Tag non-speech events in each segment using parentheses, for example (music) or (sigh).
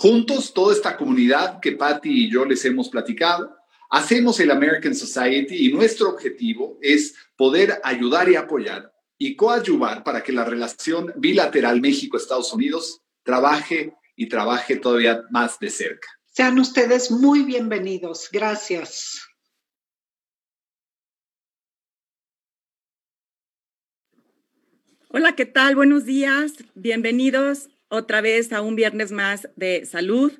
Juntos, toda esta comunidad que Patty y yo les hemos platicado, hacemos el American Society y nuestro objetivo es poder ayudar y apoyar y coadyuvar para que la relación bilateral México-Estados Unidos trabaje y trabaje todavía más de cerca. Sean ustedes muy bienvenidos. Gracias. Hola, ¿qué tal? Buenos días. Bienvenidos otra vez a un viernes más de salud,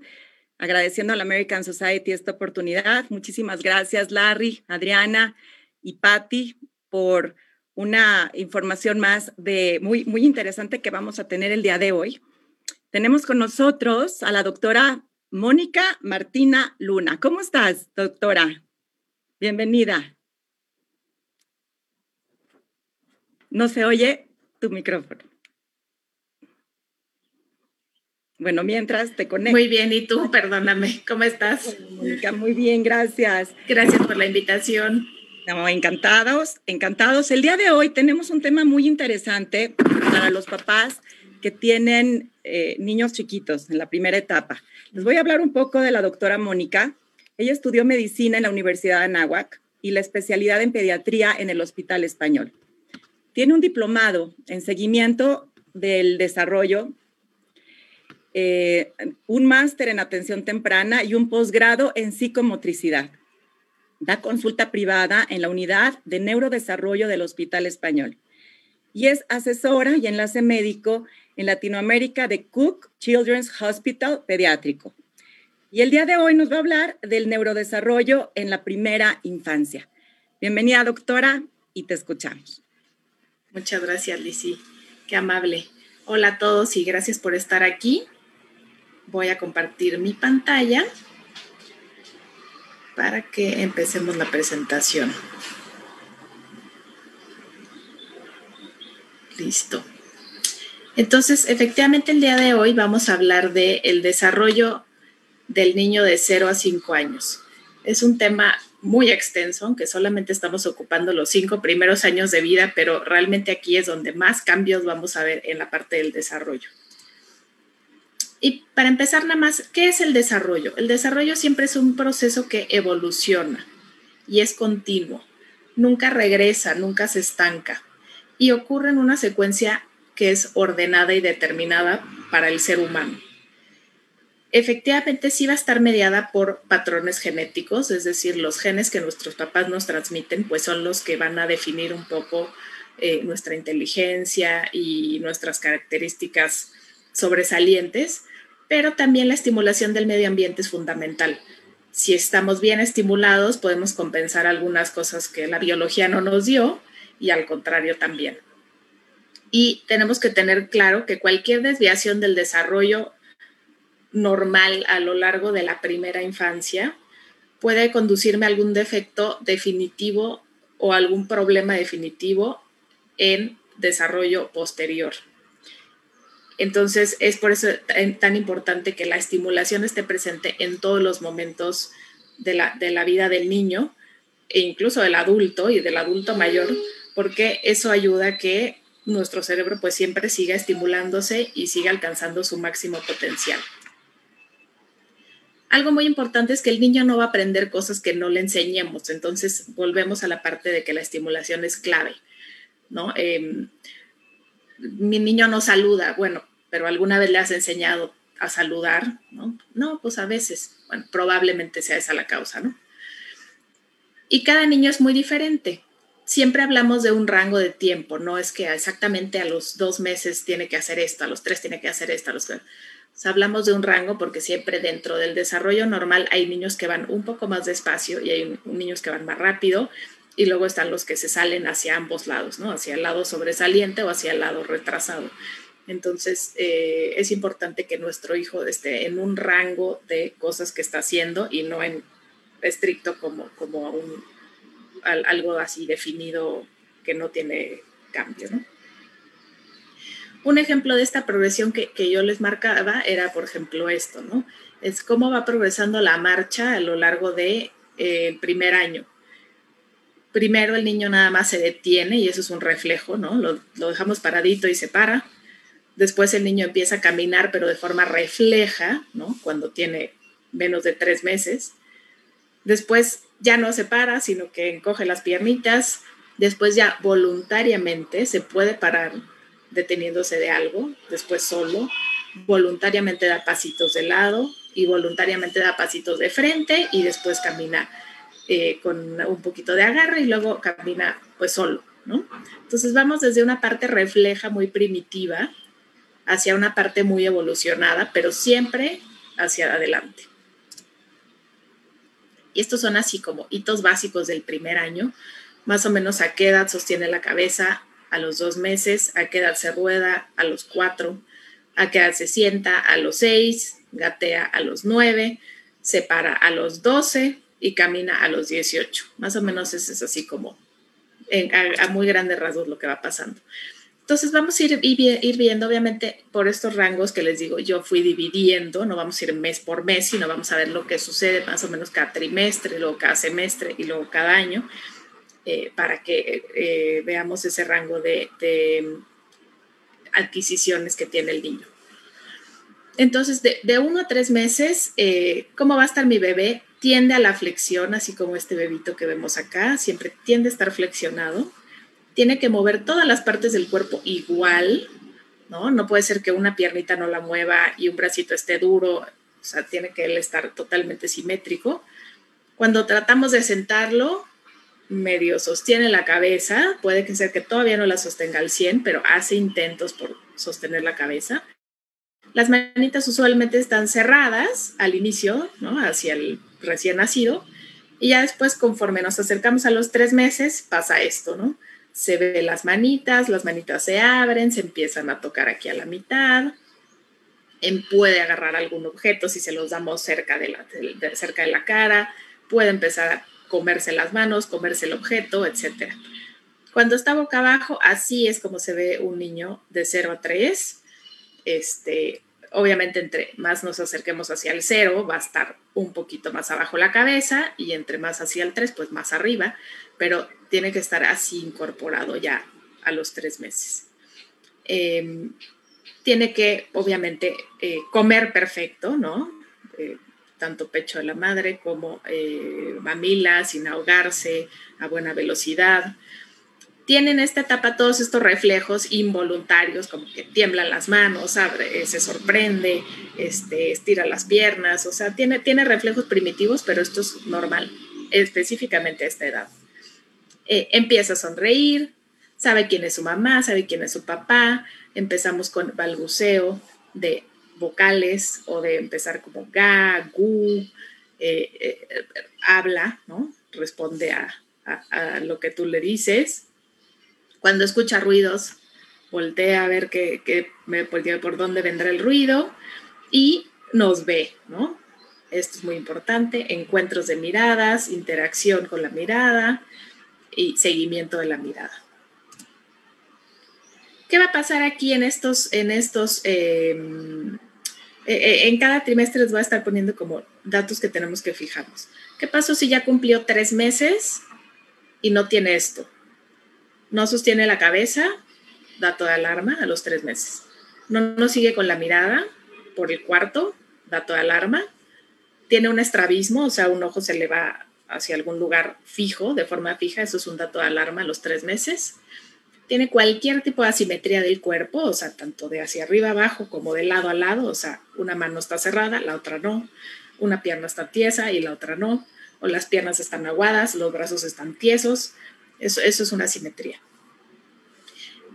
agradeciendo a la American Society esta oportunidad. Muchísimas gracias, Larry, Adriana y Patty, por una información más de muy, muy interesante que vamos a tener el día de hoy. Tenemos con nosotros a la doctora Mónica Martina Luna. ¿Cómo estás, doctora? Bienvenida. No se oye tu micrófono. Bueno, mientras te conecto. Muy bien, ¿y tú? Perdóname, ¿cómo estás? Mónica, muy bien, gracias. Gracias por la invitación. Estamos encantados, encantados. El día de hoy tenemos un tema muy interesante para los papás que tienen eh, niños chiquitos en la primera etapa. Les voy a hablar un poco de la doctora Mónica. Ella estudió medicina en la Universidad de Anáhuac y la especialidad en pediatría en el Hospital Español. Tiene un diplomado en seguimiento del desarrollo eh, un máster en atención temprana y un posgrado en psicomotricidad. Da consulta privada en la unidad de neurodesarrollo del Hospital Español y es asesora y enlace médico en Latinoamérica de Cook Children's Hospital Pediátrico. Y el día de hoy nos va a hablar del neurodesarrollo en la primera infancia. Bienvenida, doctora, y te escuchamos. Muchas gracias, Lizzy. Qué amable. Hola a todos y gracias por estar aquí voy a compartir mi pantalla para que empecemos la presentación. Listo. Entonces, efectivamente, el día de hoy vamos a hablar del el desarrollo del niño de 0 a 5 años. Es un tema muy extenso, aunque solamente estamos ocupando los cinco primeros años de vida, pero realmente aquí es donde más cambios vamos a ver en la parte del desarrollo. Y para empezar nada más, ¿qué es el desarrollo? El desarrollo siempre es un proceso que evoluciona y es continuo. Nunca regresa, nunca se estanca y ocurre en una secuencia que es ordenada y determinada para el ser humano. efectivamente sí va a estar mediada por patrones genéticos, es decir, los genes que nuestros papás nos transmiten, pues son los que van a definir un poco eh, nuestra inteligencia y nuestras características sobresalientes, pero también la estimulación del medio ambiente es fundamental. Si estamos bien estimulados, podemos compensar algunas cosas que la biología no nos dio y al contrario también. Y tenemos que tener claro que cualquier desviación del desarrollo normal a lo largo de la primera infancia puede conducirme a algún defecto definitivo o algún problema definitivo en desarrollo posterior. Entonces, es por eso tan importante que la estimulación esté presente en todos los momentos de la, de la vida del niño e incluso del adulto y del adulto mayor, porque eso ayuda a que nuestro cerebro pues siempre siga estimulándose y siga alcanzando su máximo potencial. Algo muy importante es que el niño no va a aprender cosas que no le enseñemos, entonces volvemos a la parte de que la estimulación es clave, ¿no? Em, mi niño no saluda, bueno, pero alguna vez le has enseñado a saludar, ¿no? No, pues a veces, probablemente sea esa la causa, ¿no? Y cada niño es muy diferente. Siempre hablamos de un rango de tiempo, no es que exactamente a los dos meses tiene que hacer esto, a los tres tiene que hacer esto, a los hablamos de un rango porque siempre dentro del desarrollo normal hay niños que van un poco más despacio y hay niños que van más rápido y luego están los que se salen hacia ambos lados, ¿no? Hacia el lado sobresaliente o hacia el lado retrasado. Entonces, eh, es importante que nuestro hijo esté en un rango de cosas que está haciendo y no en estricto como, como un, algo así definido que no tiene cambio. Un ejemplo de esta progresión que, yo les marcaba era, por ejemplo, esto, ¿no? Es cómo va progresando la marcha a lo largo del de, eh, primer año. Primero el niño nada más se detiene y eso es un reflejo, ¿no? Lo, dejamos paradito y se para. Después el niño empieza a caminar, pero de forma refleja, ¿no? Cuando tiene menos de tres meses. Después ya no se para, sino que encoge las piernitas. Después ya voluntariamente se puede parar deteniéndose de algo, después solo, voluntariamente da pasitos de lado y voluntariamente da pasitos de frente y después camina eh, con un poquito de agarre y luego camina pues solo, ¿no? Entonces vamos desde una parte refleja muy primitiva hacia una parte muy evolucionada, pero siempre hacia adelante. Y estos son así como hitos básicos del primer año, más o menos a qué edad sostiene la cabeza, a los dos meses, a qué edad se rueda a los cuatro, a qué edad se sienta a los seis, gatea a los nueve, se para a los doce y camina a los dieciocho. Más o menos eso es así como a, muy grandes rasgos lo que va pasando. Entonces vamos a ir, ir, viendo, obviamente, por estos rangos que les digo, yo fui dividiendo, no vamos a ir mes por mes, sino vamos a ver lo que sucede más o menos cada trimestre, luego cada semestre y luego cada año. Eh, para que eh, veamos ese rango de, adquisiciones que tiene el niño. Entonces, de, uno a tres meses, eh, ¿cómo va a estar mi bebé? Tiende a la flexión, así como este bebito que vemos acá, siempre tiende a estar flexionado. Tiene que mover todas las partes del cuerpo igual, ¿no? No puede ser que una piernita no la mueva y un bracito esté duro, o sea, tiene que él estar totalmente simétrico. Cuando tratamos de sentarlo, medio sostiene la cabeza, puede que sea que todavía no la sostenga al 100, pero hace intentos por sostener la cabeza. Las manitas usualmente están cerradas al inicio, ¿no? Hacia el recién nacido, y ya después, conforme nos acercamos a los tres meses, pasa esto, ¿no? Se ve las manitas, las manitas se abren, se empiezan a tocar aquí a la mitad, puede agarrar algún objeto si se los damos cerca de la, cerca de la cara, puede empezar a comerse las manos, comerse el objeto, etc. Cuando está boca abajo, así es como se ve un niño de 0 a 3. Este, obviamente, entre más nos acerquemos hacia el 0, va a estar un poquito más abajo la cabeza y entre más hacia el 3, pues más arriba, pero tiene que estar así incorporado ya a los 3 meses. Em, tiene que, obviamente, eh, comer perfecto, ¿no? Eh, tanto pecho de la madre como eh, mamila, sin ahogarse, a buena velocidad. Tienen en esta etapa todos estos reflejos involuntarios, como que tiemblan las manos, abre, se sorprende, este, estira las piernas, o sea, tiene, tiene reflejos primitivos, pero esto es normal, específicamente a esta edad. Eh, empieza a sonreír, sabe quién es su mamá, sabe quién es su papá, empezamos con balbuceo de vocales o de empezar como ga, gu, eh, eh, habla, ¿no? Responde a, lo que tú le dices. Cuando escucha ruidos, voltea a ver qué, por, dónde vendrá el ruido y nos ve, ¿no? Esto es muy importante, encuentros de miradas, interacción con la mirada y seguimiento de la mirada. ¿Qué va a pasar aquí en estos, en estos, em, e, e, en cada trimestre les voy a estar poniendo como datos que tenemos que fijarnos. ¿Qué pasó si ya cumplió tres meses y no tiene esto? No sostiene la cabeza, dato de alarma a los tres meses. No, no sigue con la mirada por el cuarto, dato de alarma. Tiene un estrabismo, o sea, un ojo se le va hacia algún lugar fijo, de forma fija, eso es un dato de alarma a los tres meses tiene cualquier tipo de asimetría del cuerpo, o sea, tanto de hacia arriba abajo como de lado a lado, o sea, una mano está cerrada, la otra no, una pierna está tiesa y la otra no, o las piernas están aguadas, los brazos están tiesos, eso, eso es una asimetría.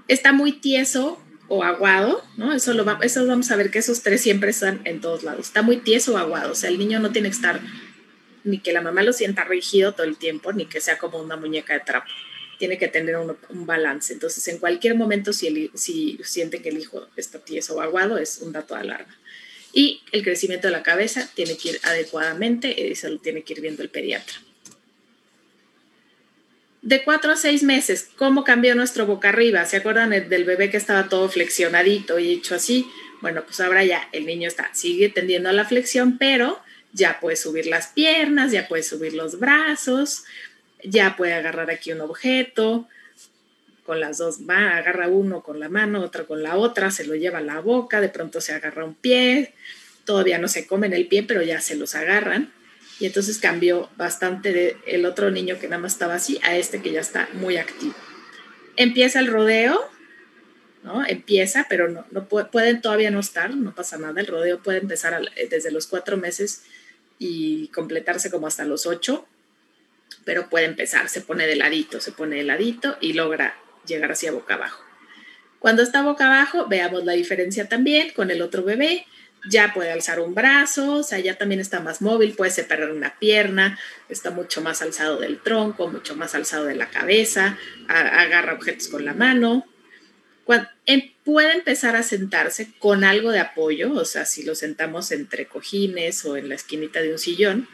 Está muy tieso o aguado, ¿no? Eso, lo eso vamos a ver que esos tres siempre están en todos lados. Está muy tieso o aguado, o sea, el niño no tiene que estar ni que la mamá lo sienta rígido todo el tiempo, ni que sea como una muñeca de trapo tiene que tener un, balance. Entonces, en cualquier momento, si, si siente que el hijo está tieso o aguado, es un dato de alarma. Y el crecimiento de la cabeza tiene que ir adecuadamente eso lo tiene que ir viendo el pediatra. De cuatro a seis meses, ¿cómo cambió nuestro boca arriba? ¿Se acuerdan del bebé que estaba todo flexionadito y hecho así? Bueno, pues ahora ya el niño está, sigue tendiendo a la flexión, pero ya puede subir las piernas, ya puede subir los brazos, ya puede agarrar aquí un objeto, con las dos va, agarra uno con la mano, otro con la otra, se lo lleva a la boca, de pronto se agarra un pie, todavía no se comen el pie, pero ya se los agarran. Y entonces cambió bastante de el otro niño que nada más estaba así a este que ya está muy activo. Empieza el rodeo, ¿no? Empieza, pero no, no pueden todavía no estar, no pasa nada. El rodeo puede empezar desde los cuatro meses y completarse como hasta los ocho pero puede empezar, se pone de ladito, se pone de ladito y logra llegar hacia boca abajo. Cuando está boca abajo, veamos la diferencia también con el otro bebé. Ya puede alzar un brazo, o sea, ya también está más móvil, puede separar una pierna, está mucho más alzado del tronco, mucho más alzado de la cabeza, agarra objetos con la mano. Em, puede empezar a sentarse con algo de apoyo, o sea, si lo sentamos entre cojines o en la esquinita de un sillón,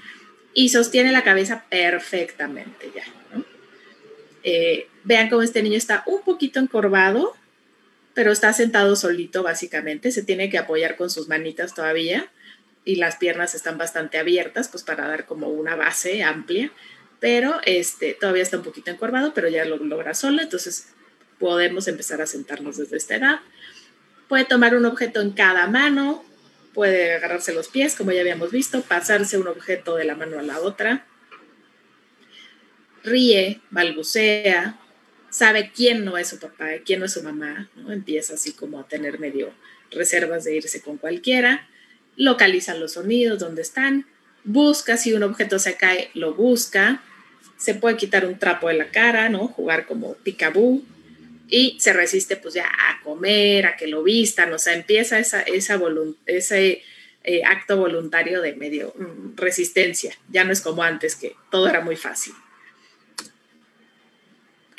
y sostiene la cabeza perfectamente ya. Eh, vean cómo este niño está un poquito encorvado, pero está sentado solito básicamente, se tiene que apoyar con sus manitas todavía y las piernas están bastante abiertas, pues para dar como una base amplia, pero este, todavía está un poquito encorvado, pero ya lo logra solo, entonces podemos empezar a sentarnos desde esta edad. Puede tomar un objeto en cada mano, puede agarrarse los pies, como ya habíamos visto, pasarse un objeto de la mano a la otra, ríe, balbucea, sabe quién no es su papá, quién no es su mamá, ¿no? empieza así como a tener medio reservas de irse con cualquiera, localiza los sonidos, dónde están, busca si un objeto se cae, lo busca, se puede quitar un trapo de la cara, ¿no? Jugar como picabú, y se resiste pues ya a comer, a que lo vistan, o sea, empieza esa, esa ese eh, acto voluntario de medio mm, resistencia, ya no es como antes que todo era muy fácil.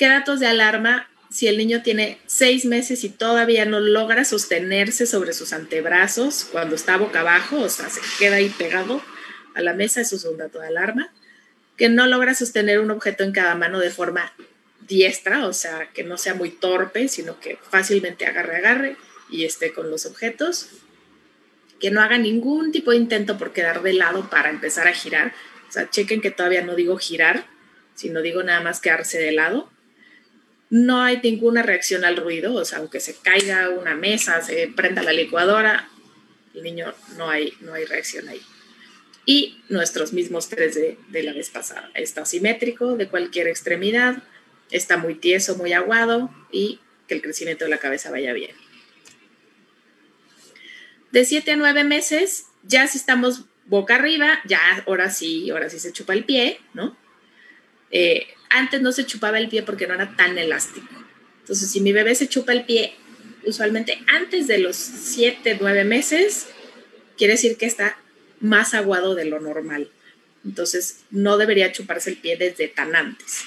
¿Qué datos de alarma? Si el niño tiene seis meses y todavía no logra sostenerse sobre sus antebrazos cuando está boca abajo, o sea, se queda ahí pegado a la mesa, eso es un dato de alarma. Que no logra sostener un objeto en cada mano de forma diestra, o sea, que no sea muy torpe, sino que fácilmente agarre, agarre y esté con los objetos. Que no haga ningún tipo de intento por quedar de lado para empezar a girar. O sea, chequen que todavía no digo girar, sino digo nada más quedarse de lado. No hay ninguna reacción al ruido, o sea, aunque se caiga una mesa, se prenda la licuadora, el niño no hay, no hay reacción ahí. Y nuestros mismos tres de, de la vez pasada. Está simétrico de cualquier extremidad, está muy tieso, muy aguado y que el crecimiento de la cabeza vaya bien. De 7 a 9 meses, ya si estamos boca arriba, ya ahora sí, ahora sí se chupa el pie, ¿no? Eh, antes no se chupaba el pie porque no era tan elástico. Entonces, si mi bebé se chupa el pie, usualmente antes de los 7, 9 meses, quiere decir que está más aguado de lo normal. Entonces, no debería chuparse el pie desde tan antes,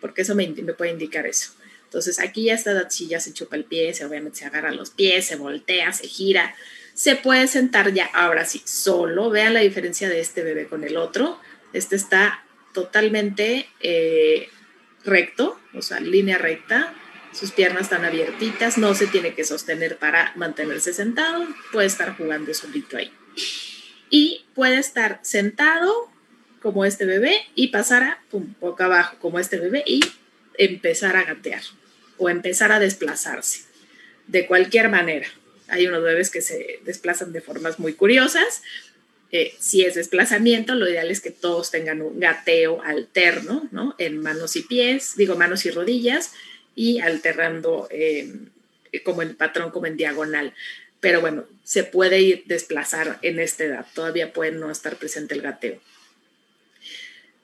porque eso me, puede indicar eso. Entonces, aquí ya está, si ya se chupa el pie, se, obviamente se agarra los pies, se voltea, se gira, se puede sentar ya, ahora sí, solo. Vean la diferencia de este bebé con el otro. Este está totalmente eh, recto, o sea, línea recta. Sus piernas están abiertitas, no se tiene que sostener para mantenerse sentado, puede estar jugando solito ahí. Y puede estar sentado como este bebé y pasar a pum, boca abajo como este bebé y empezar a gatear o empezar a desplazarse de cualquier manera. Hay unos bebés que se desplazan de formas muy curiosas. Si es desplazamiento, lo ideal es que todos tengan un gateo alterno, ¿no? En manos y pies, digo manos y rodillas, y alternando eh, como en patrón, como en diagonal. Pero bueno, se puede ir desplazar en esta edad. Todavía puede no estar presente el gateo.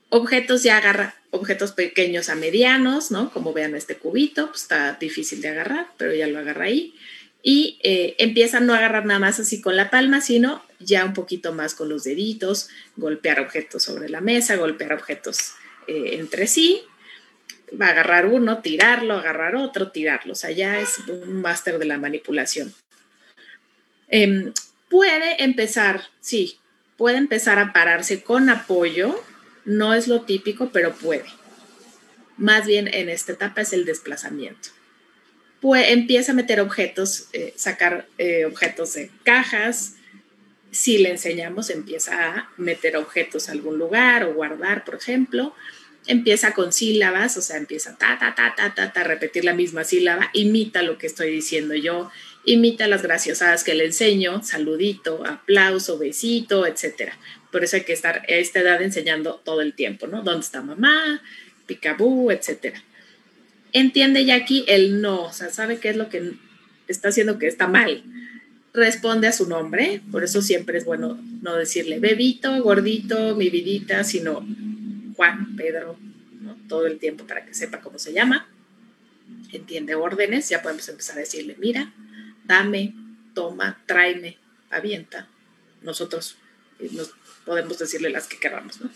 Objetos ya agarra, objetos pequeños a medianos, ¿no? Como vean este cubito, pues está difícil de agarrar, pero ya lo agarra ahí y eh, empieza a no agarrar nada más así con la palma, sino ya un poquito más con los deditos, golpear objetos sobre la mesa, golpear objetos eh, entre sí, va a agarrar uno, tirarlo, agarrar otro, tirarlo, o sea, ya es un máster de la manipulación. Em, puede empezar, sí, puede empezar a pararse con apoyo, no es lo típico, pero puede. Más bien en esta etapa es el desplazamiento pues empieza a meter objetos, eh, sacar eh, objetos de cajas. Si le enseñamos, empieza a meter objetos a algún lugar o guardar, por ejemplo. Empieza con sílabas, o sea, empieza ta, ta, ta, ta, ta, ta, repetir la misma sílaba, imita lo que estoy diciendo yo, imita las graciosadas que le enseño, saludito, aplauso, besito, etcétera. Por eso hay que estar a esta edad enseñando todo el tiempo, ¿no? ¿Dónde está mamá? Picabú, etcétera entiende aquí el no, o sea, sabe qué es lo que está haciendo que está mal. Responde a su nombre, por eso siempre es bueno no decirle bebito, gordito, mi vidita, sino Juan, Pedro, todo el tiempo para que sepa cómo se llama. Entiende órdenes, ya podemos empezar a decirle, mira, dame, toma, tráeme, avienta. Nosotros eh, nos podemos decirle las que queramos, ¿no?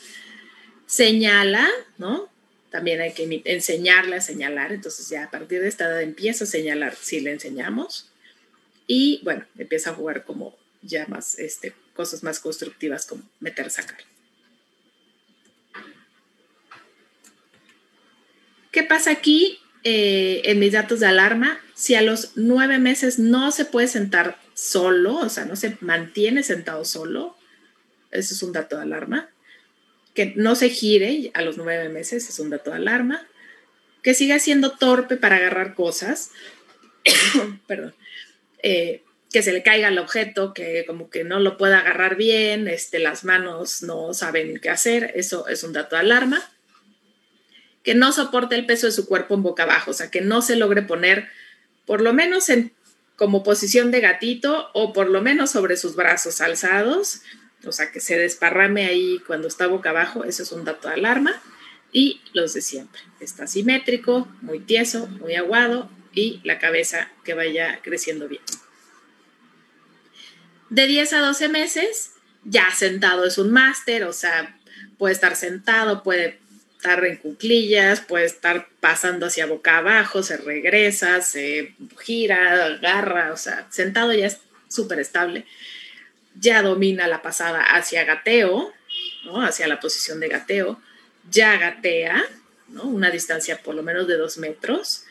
Señala, ¿no? También hay que enseñarle a señalar, entonces ya a partir de esta edad empieza a señalar si le enseñamos y bueno, empieza a jugar como ya más, este, cosas más constructivas como meter, sacar. ¿Qué pasa aquí eh, en mis datos de alarma? Si a los nueve meses no se puede sentar solo, o sea, no se mantiene sentado solo, eso es un dato de alarma que no se gire a los nueve meses, es un dato de alarma, que siga siendo torpe para agarrar cosas, (coughs) perdón, eh, que se le caiga el objeto, que como que no lo pueda agarrar bien, este, las manos no saben qué hacer, eso es un dato de alarma, que no soporte el peso de su cuerpo en boca abajo, o sea, que no se logre poner por lo menos en como posición de gatito o por lo menos sobre sus brazos alzados o sea, que se desparrame ahí cuando está boca abajo, eso es un dato de alarma. Y los de siempre, está simétrico, muy tieso, muy aguado y la cabeza que vaya creciendo bien. De 10 a 12 meses, ya sentado es un máster, o sea, puede estar sentado, puede estar en cuclillas, puede estar pasando hacia boca abajo, se regresa, se gira, agarra, o sea, sentado ya es súper estable ya domina la pasada hacia gateo, ¿no? hacia la posición de gateo, ya gatea, ¿no? una distancia por lo menos de dos metros,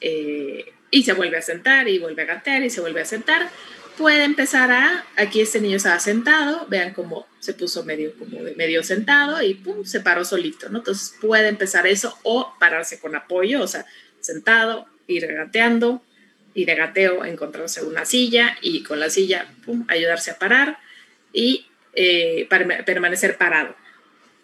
eh, y se vuelve a sentar y vuelve a gatear y se vuelve a sentar. Puede empezar a, aquí este niño estaba sentado, vean cómo se puso medio, como medio sentado y pum, se paró solito, ¿no? Entonces puede empezar eso o pararse con apoyo, o sea, sentado, ir gateando, y de gateo encontrarse una silla y con la silla ayudarse a parar y eh, permanecer parado.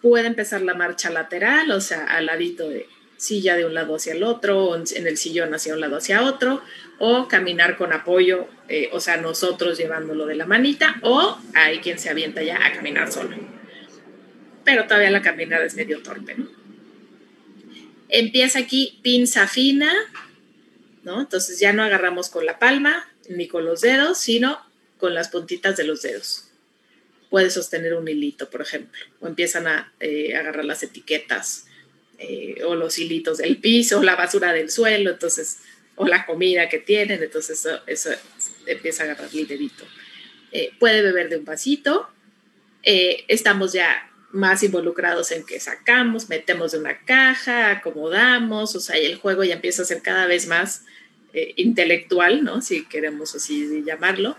Puede empezar la marcha lateral, o sea, al ladito de silla de un lado hacia el otro, o en el sillón hacia un lado hacia otro, o caminar con apoyo, eh, o sea, nosotros llevándolo de la manita, o hay quien se avienta ya a caminar solo. Pero todavía la caminada es medio torpe. Empieza aquí pinza fina, ¿no? Entonces ya no agarramos con la palma ni con los dedos, sino con las puntitas de los dedos. Puede sostener un hilito, por ejemplo, o empiezan a eh, agarrar las etiquetas eh, o los hilitos del piso, o la basura del suelo, entonces, o la comida que tienen, entonces eso, empieza a agarrar el dedito. Eh, puede beber de un vasito. estamos ya más involucrados en que sacamos, metemos de una caja, acomodamos, o sea, y el juego ya empieza a ser cada vez más eh, intelectual, ¿no? Si queremos así llamarlo.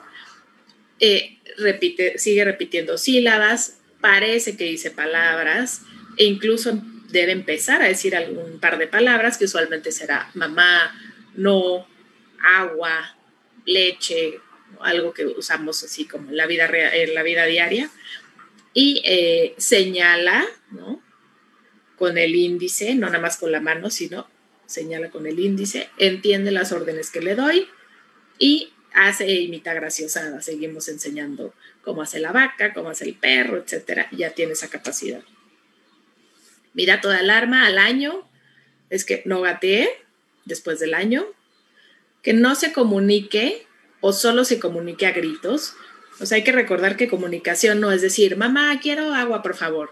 Eh, repite, sigue repitiendo sílabas, parece que dice palabras, e incluso debe empezar a decir algún par de palabras, que usualmente será mamá, no, agua, leche, algo que usamos así como en la vida, en la vida diaria y eh, señala, ¿no? Con el índice, no nada más con la mano, sino señala con el índice, entiende las órdenes que le doy y hace imita graciosada. Seguimos enseñando cómo hace la vaca, cómo hace el perro, etcétera. Ya tiene esa capacidad. Mira toda alarma al año, es que no gatee después del año, que no se comunique o solo se comunique a gritos, o sea, hay que recordar que comunicación no es decir, mamá, quiero agua, por favor.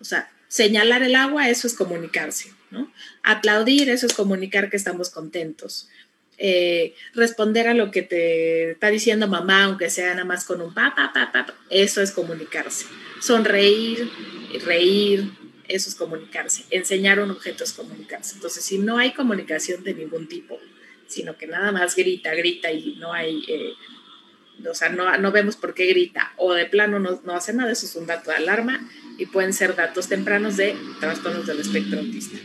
O sea, señalar el agua, eso es comunicarse, ¿no? Aplaudir, eso es comunicar que estamos contentos. Eh, responder a lo que te está diciendo mamá, aunque sea nada más con un pa, pa, pa, pa, eso es comunicarse. Sonreír, reír, eso es comunicarse. Enseñar un objeto es comunicarse. Entonces, si no hay comunicación de ningún tipo, sino que nada más grita, grita y no hay eh, o sea, no, vemos por qué grita o de plano no, no, hace nada, eso es un dato de alarma y pueden ser datos tempranos de trastornos del espectro autista.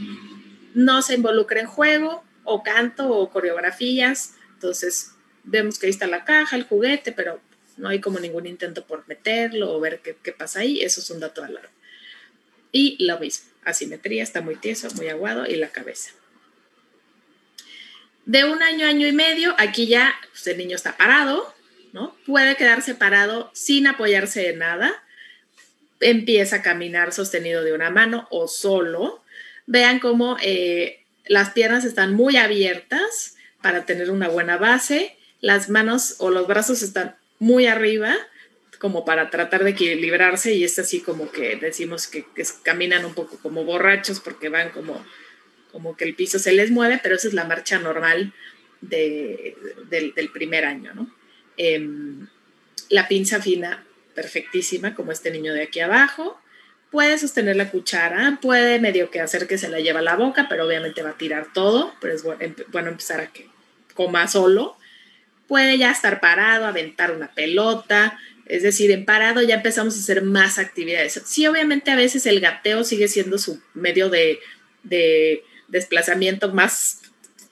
No se involucra en juego o canto o coreografías, entonces vemos que ahí está la caja, el juguete, pero no hay como ningún intento por meterlo o ver qué, qué pasa ahí, eso es un dato de alarma. Y lo mismo, asimetría, está muy tieso, muy aguado y la cabeza. De un año, año y medio, aquí ya pues, el niño está parado, Puede quedar separado sin apoyarse en nada. Empieza a caminar sostenido de una mano o solo. Vean cómo eh, las piernas están muy abiertas para tener una buena base. Las manos o los brazos están muy arriba como para tratar de equilibrarse y es así como que decimos que, caminan un poco como borrachos porque van como, como que el piso se les mueve, pero esa es la marcha normal del, del primer año, ¿no? Em, la pinza fina, perfectísima, como este niño de aquí abajo. Puede sostener la cuchara, puede medio que hacer que se la lleva a la boca, pero obviamente va a tirar todo, pero es bueno, empezar a que coma solo. Puede ya estar parado, aventar una pelota, es decir, en parado ya empezamos a hacer más actividades. Sí, obviamente a veces el gateo sigue siendo su medio de, de desplazamiento más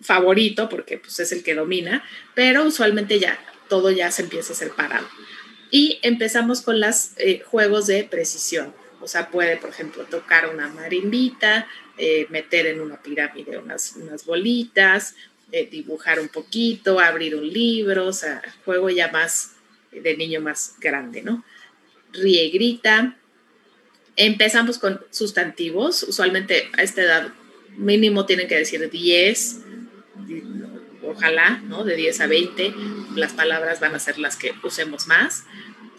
favorito, porque pues, es el que domina, pero usualmente ya todo ya se empieza a hacer parado. Y empezamos con los eh, juegos de precisión. O sea, puede, por ejemplo, tocar una marimbita, eh, meter en una pirámide unas, unas bolitas, eh, dibujar un poquito, abrir un libro, o sea, juego ya más de niño más grande, ¿no? Ríe grita. Empezamos con sustantivos, usualmente a esta edad mínimo tienen que decir 10, ojalá, ¿no? De 10 a 20, las palabras van a ser las que usemos más.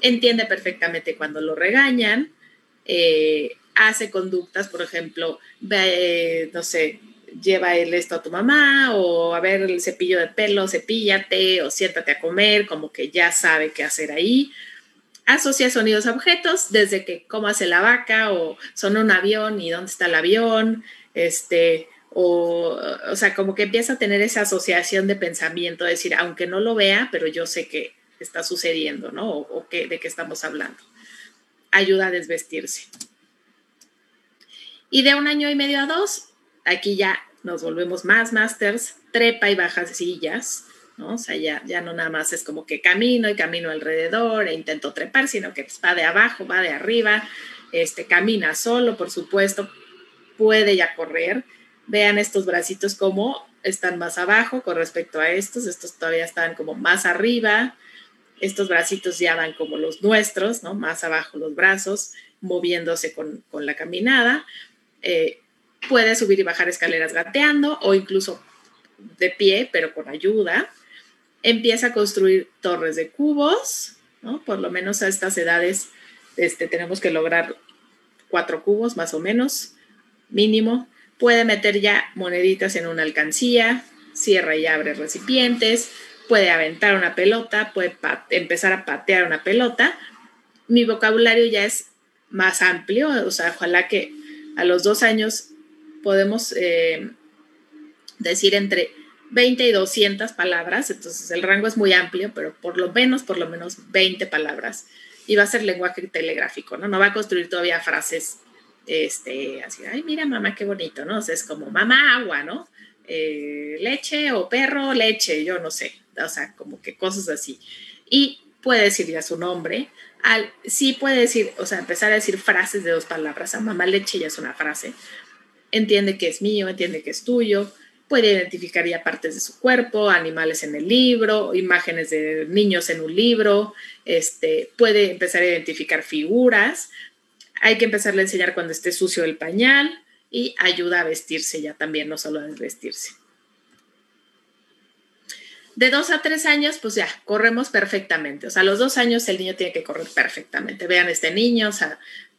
Entiende perfectamente cuando lo regañan, eh, hace conductas, por ejemplo, no sé, lleva el esto a tu mamá o a ver el cepillo de pelo, cepíllate o siéntate a comer, como que ya sabe qué hacer ahí. Asocia sonidos a objetos, desde que cómo hace la vaca o son un avión y dónde está el avión, este, o, o sea, como que empieza a tener esa asociación de pensamiento, decir, aunque no lo vea, pero yo sé que está sucediendo, ¿no? O, que, de qué estamos hablando. Ayuda a desvestirse. Y de un año y medio a dos, aquí ya nos volvemos más masters, trepa y baja sillas, ¿no? O sea, ya, ya no nada más es como que camino y camino alrededor e intento trepar, sino que pues, va de abajo, va de arriba, este, camina solo, por supuesto, puede ya correr, vean estos bracitos como están más abajo con respecto a estos, estos todavía están como más arriba, estos bracitos ya van como los nuestros, ¿no? Más abajo los brazos, moviéndose con, la caminada. Eh, puede subir y bajar escaleras gateando o incluso de pie, pero con ayuda. Empieza a construir torres de cubos, ¿no? Por lo menos a estas edades este, tenemos que lograr cuatro cubos más o menos, mínimo. Puede meter ya moneditas en una alcancía, cierra y abre recipientes, puede aventar una pelota, puede empezar a patear una pelota. Mi vocabulario ya es más amplio, o sea, ojalá que a los dos años podemos eh, decir entre 20 y 200 palabras, entonces el rango es muy amplio, pero por lo menos, por lo menos 20 palabras. Y va a ser lenguaje telegráfico, ¿no? No va a construir todavía frases, este, así, ay, mira mamá, qué bonito, ¿no? O sea, es como mamá, agua, ¿no? Eh, leche o perro, leche, yo no sé, o sea, como que cosas así. Y puede decir ya su nombre, al, sí puede decir, o sea, empezar a decir frases de dos palabras, a mamá leche ya es una frase, entiende que es mío, entiende que es tuyo, puede identificar ya partes de su cuerpo, animales en el libro, imágenes de niños en un libro, este, puede empezar a identificar figuras, hay que empezarle a enseñar cuando esté sucio el pañal y ayuda a vestirse ya también, no solo a vestirse. De dos a tres años, pues ya, corremos perfectamente. O sea, a los dos años el niño tiene que correr perfectamente. Vean este niño, o sea,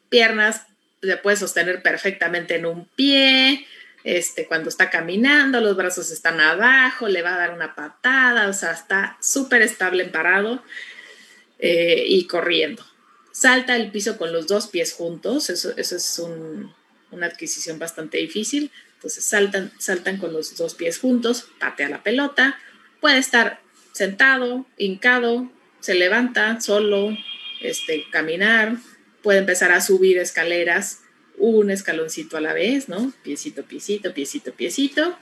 piernas se puede sostener perfectamente en un pie, este, cuando está caminando, los brazos están abajo, le va a dar una patada, o sea, está súper estable en parado eh, y corriendo. Salta el piso con los dos pies juntos, eso, es una adquisición bastante difícil. Entonces saltan, saltan con los dos pies juntos, patea la pelota, puede estar sentado, hincado, se levanta solo, este, caminar, puede empezar a subir escaleras, un escaloncito a la vez, ¿no? Piecito, piecito, piecito, piecito.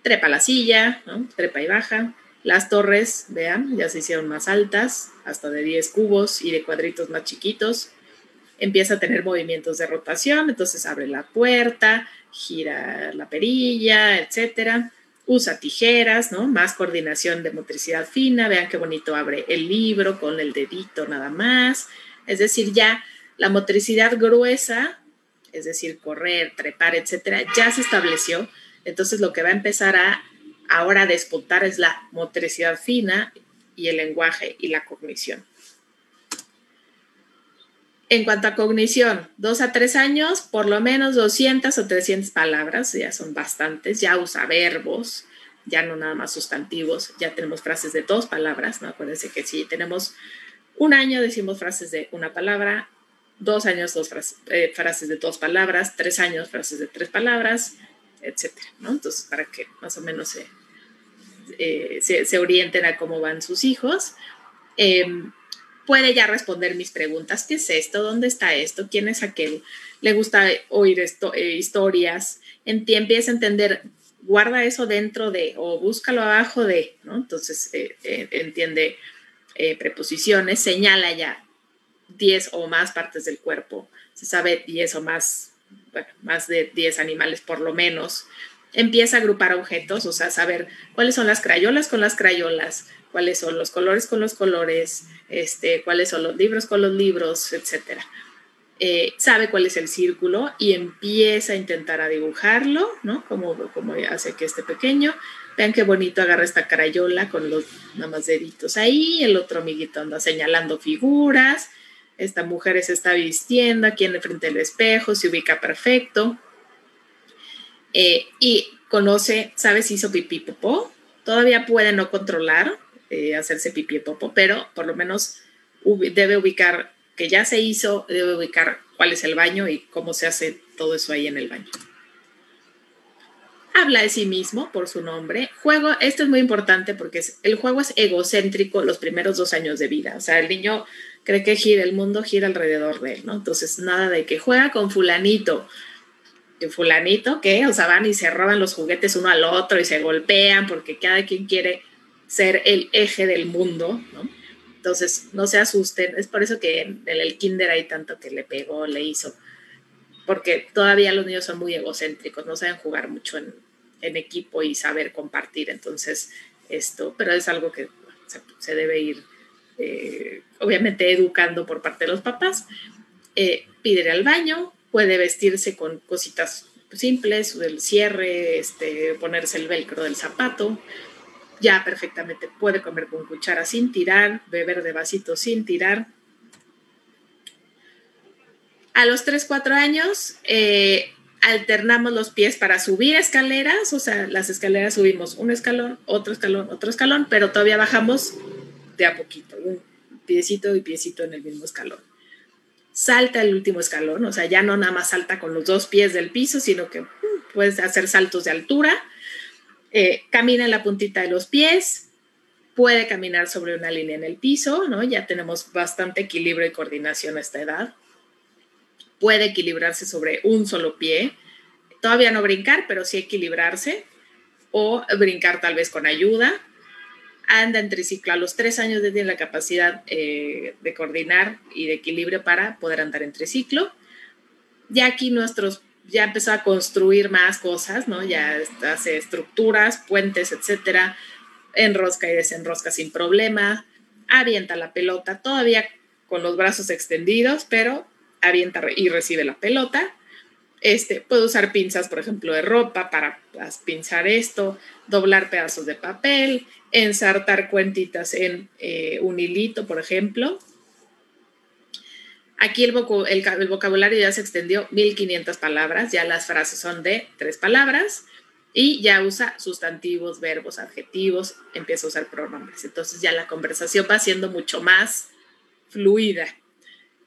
Trepa la silla. Trepa y baja. Las torres, vean, ya se hicieron más altas, hasta de 10 cubos y de cuadritos más chiquitos. Empieza a tener movimientos de rotación, entonces abre la puerta, gira la perilla, etcétera. Usa tijeras, ¿no? Más coordinación de motricidad fina. Vean qué bonito abre el libro con el dedito nada más. Es decir, ya la motricidad gruesa, es decir, correr, trepar, etcétera, ya se estableció. Entonces, lo que va a empezar a ahora despuntar es la motricidad fina y el lenguaje y la cognición. En cuanto a cognición, dos a tres años, por lo menos 200 o 300 palabras, ya son bastantes, ya usa verbos, ya no nada más sustantivos, ya tenemos frases de dos palabras, ¿no? Acuérdense que si tenemos un año decimos frases de una palabra, dos años dos eh, frases, de dos palabras, tres años frases de tres palabras, etcétera, ¿no? Entonces, para que más o menos eh, se, se, orienten a cómo van sus hijos. Em, puede ya responder mis preguntas, ¿qué es esto? ¿Dónde está esto? ¿Quién es aquel? Le gusta oír esto, eh, historias, empieza a entender, guarda eso dentro de o búscalo abajo de, ¿no? Entonces entiende preposiciones, señala ya 10 o más partes del cuerpo, se sabe 10 o más, bueno, más de 10 animales por lo menos, empieza a agrupar objetos, o sea, saber cuáles son las crayolas con las crayolas, cuáles son los colores con los colores, este, cuáles son los libros con los libros, etc. Eh, sabe cuál es el círculo y empieza a intentar a dibujarlo, ¿no? Como, como hace que esté pequeño. Vean qué bonito agarra esta crayola con los nada más deditos ahí, el otro amiguito anda señalando figuras, esta mujer se está vistiendo aquí en el frente del espejo, se ubica perfecto eh, y conoce, sabe si hizo pipí popó. Todavía puede no controlar eh, hacerse pipí popó, pero por lo menos debe ubicar que ya se hizo, debe ubicar cuál es el baño y cómo se hace todo eso ahí en el baño. Habla de sí mismo por su nombre. Juego, esto es muy importante porque el juego es egocéntrico los primeros dos años de vida. O sea, el niño cree que gira, el mundo gira alrededor de él, ¿no? Entonces, nada de que juega con fulanito. ¿Y fulanito qué? O sea, van y se roban los juguetes uno al otro y se golpean porque cada quien quiere ser el eje del mundo, ¿no? Entonces, no se asusten. Es por eso que en el kinder hay tanto que le pegó, le hizo. porque todavía los niños son muy egocéntricos, no saben jugar mucho en, equipo y saber compartir. Entonces, esto, pero es algo que se, debe ir, eh, obviamente, educando por parte de los papás. Eh, pide al baño, puede vestirse con cositas simples, el cierre, este, ponerse el velcro del zapato. Ya perfectamente puede comer con cuchara sin tirar, beber de vasito sin tirar. A los 3, 4 años eh, alternamos los pies para subir escaleras, o sea, las escaleras subimos un escalón, otro escalón, otro escalón, pero todavía bajamos de a poquito, un piecito y piecito en el mismo escalón salta el último escalón, o sea, ya no nada más salta con los dos pies del piso, sino que mm, puedes hacer saltos de altura, eh, camina en la puntita de los pies, puede caminar sobre una línea en el piso, ¿no? Ya tenemos bastante equilibrio y coordinación a esta edad. Puede equilibrarse sobre un solo pie, todavía no brincar, pero sí equilibrarse, o brincar tal vez con ayuda anda en triciclo. A los tres años ya tiene la capacidad eh, de coordinar y de equilibrio para poder andar en triciclo. Ya aquí nuestros, ya empezó a construir más cosas, ¿no? Ya hace estructuras, puentes, etcétera, enrosca y desenrosca sin problema, avienta la pelota, todavía con los brazos extendidos, pero avienta y recibe la pelota. Este, puede usar pinzas, por ejemplo, de ropa para pinzar esto, doblar pedazos de papel, ensartar cuentitas en eh, un hilito, por ejemplo. Aquí el, vocabulario ya se extendió 1500 palabras, ya las frases son de tres palabras y ya usa sustantivos, verbos, adjetivos, empieza a usar pronombres. Entonces ya la conversación va siendo mucho más fluida.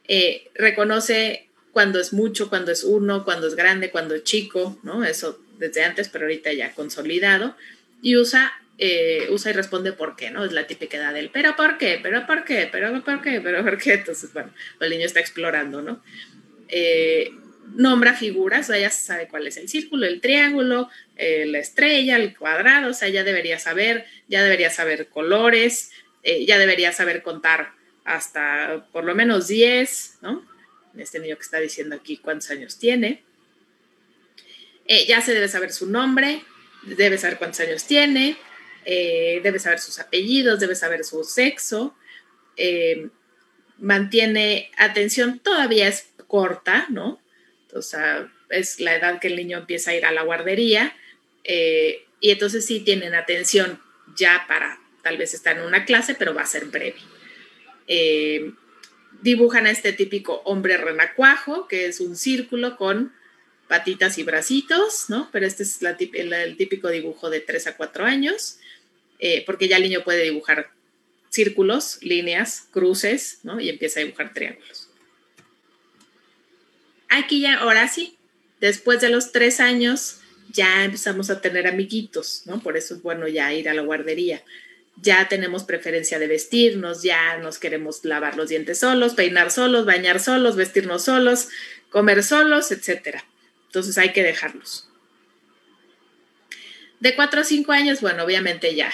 Eh, reconoce cuando es mucho, cuando es uno, cuando es grande, cuando es chico, ¿no? Eso desde antes, pero ahorita ya consolidado. Y usa, eh, usa y responde por qué, ¿no? Es la típica edad del pero por qué, pero por qué, pero por qué, pero por qué. Entonces, bueno, el niño está explorando, ¿no? Eh, nombra figuras, o sea, ya sabe cuál es el círculo, el triángulo, eh, la estrella, el cuadrado, o sea, ya debería saber, ya debería saber colores, ya debería saber contar hasta por lo menos 10, ¿no? este niño que está diciendo aquí cuántos años tiene. Eh, ya se debe saber su nombre, debe saber cuántos años tiene, eh, debe saber sus apellidos, debe saber su sexo, eh, mantiene atención, todavía es corta, ¿no? O sea, es la edad que el niño empieza a ir a la guardería y entonces sí tienen atención ya para tal vez estar en una clase, pero va a ser breve dibujan a este típico hombre renacuajo, que es un círculo con patitas y bracitos, ¿no? Pero este es el, típico dibujo de 3 a 4 años, eh, porque ya el niño puede dibujar círculos, líneas, cruces, ¿no? Y empieza a dibujar triángulos. Aquí ya, ahora sí, después de los 3 años, ya empezamos a tener amiguitos, ¿no? Por eso es bueno ya ir a la guardería ya tenemos preferencia de vestirnos, ya nos queremos lavar los dientes solos, peinar solos, bañar solos, vestirnos solos, comer solos, etc. Entonces hay que dejarlos. De 4 a 5 años, bueno, obviamente ya,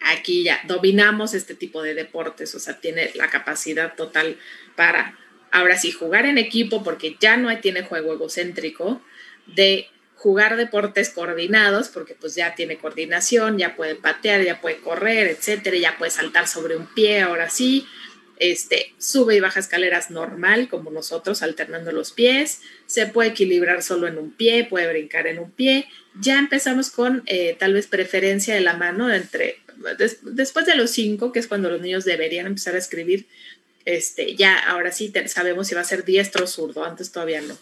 aquí ya dominamos este tipo de deportes, o sea, tiene la capacidad total para, ahora sí, jugar en equipo, porque ya no tiene juego egocéntrico, de jugar deportes coordinados, porque pues ya tiene coordinación, ya puede patear, ya puede correr, etcétera, ya puede saltar sobre un pie, ahora sí, este, sube y baja escaleras normal, como nosotros, alternando los pies, se puede equilibrar solo en un pie, puede brincar en un pie. Ya empezamos con eh, tal vez preferencia de la mano entre, después de los cinco, que es cuando los niños deberían empezar a escribir, este, ya ahora sí sabemos si va a ser diestro o zurdo, antes todavía no.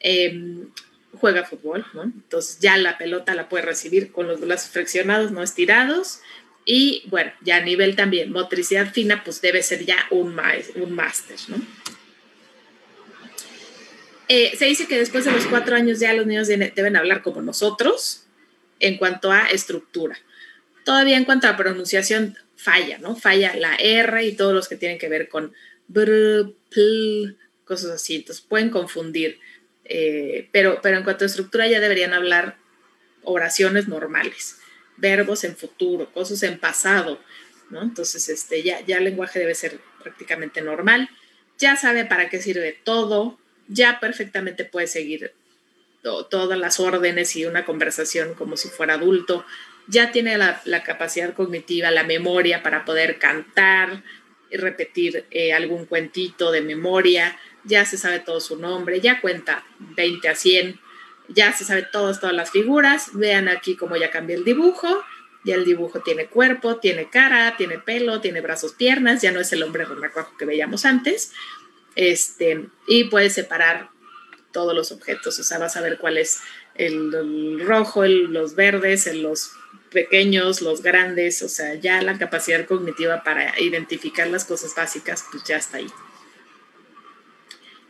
Em, juega fútbol, ¿no? Entonces ya la pelota la puede recibir con los brazos flexionados, no estirados. Y bueno, ya a nivel también motricidad fina, pues debe ser ya un, un máster, ¿no? Eh, se dice que después de los cuatro años ya los niños deben hablar como nosotros en cuanto a estructura. Todavía en cuanto a pronunciación falla, ¿no? Falla la R y todos los que tienen que ver con br, pl, cosas así. Entonces pueden confundir. Eh, pero, pero en cuanto a estructura ya deberían hablar oraciones normales, verbos en futuro, cosas en pasado, ¿no? Entonces, este, ya, ya el lenguaje debe ser prácticamente normal, ya sabe para qué sirve todo, ya perfectamente puede seguir todas las órdenes y una conversación como si fuera adulto, ya tiene la, capacidad cognitiva, la memoria para poder cantar y repetir eh, algún cuentito de memoria, ya se sabe todo su nombre, ya cuenta 20 a 100, ya se sabe todas, todas las figuras. Vean aquí cómo ya cambió el dibujo. Ya el dibujo tiene cuerpo, tiene cara, tiene pelo, tiene brazos, piernas, ya no es el hombre renacuajo que veíamos antes. Este, y puede separar todos los objetos, o sea, vas a ver cuál es el, rojo, los verdes, los pequeños, los grandes, o sea, ya la capacidad cognitiva para identificar las cosas básicas, pues ya está ahí.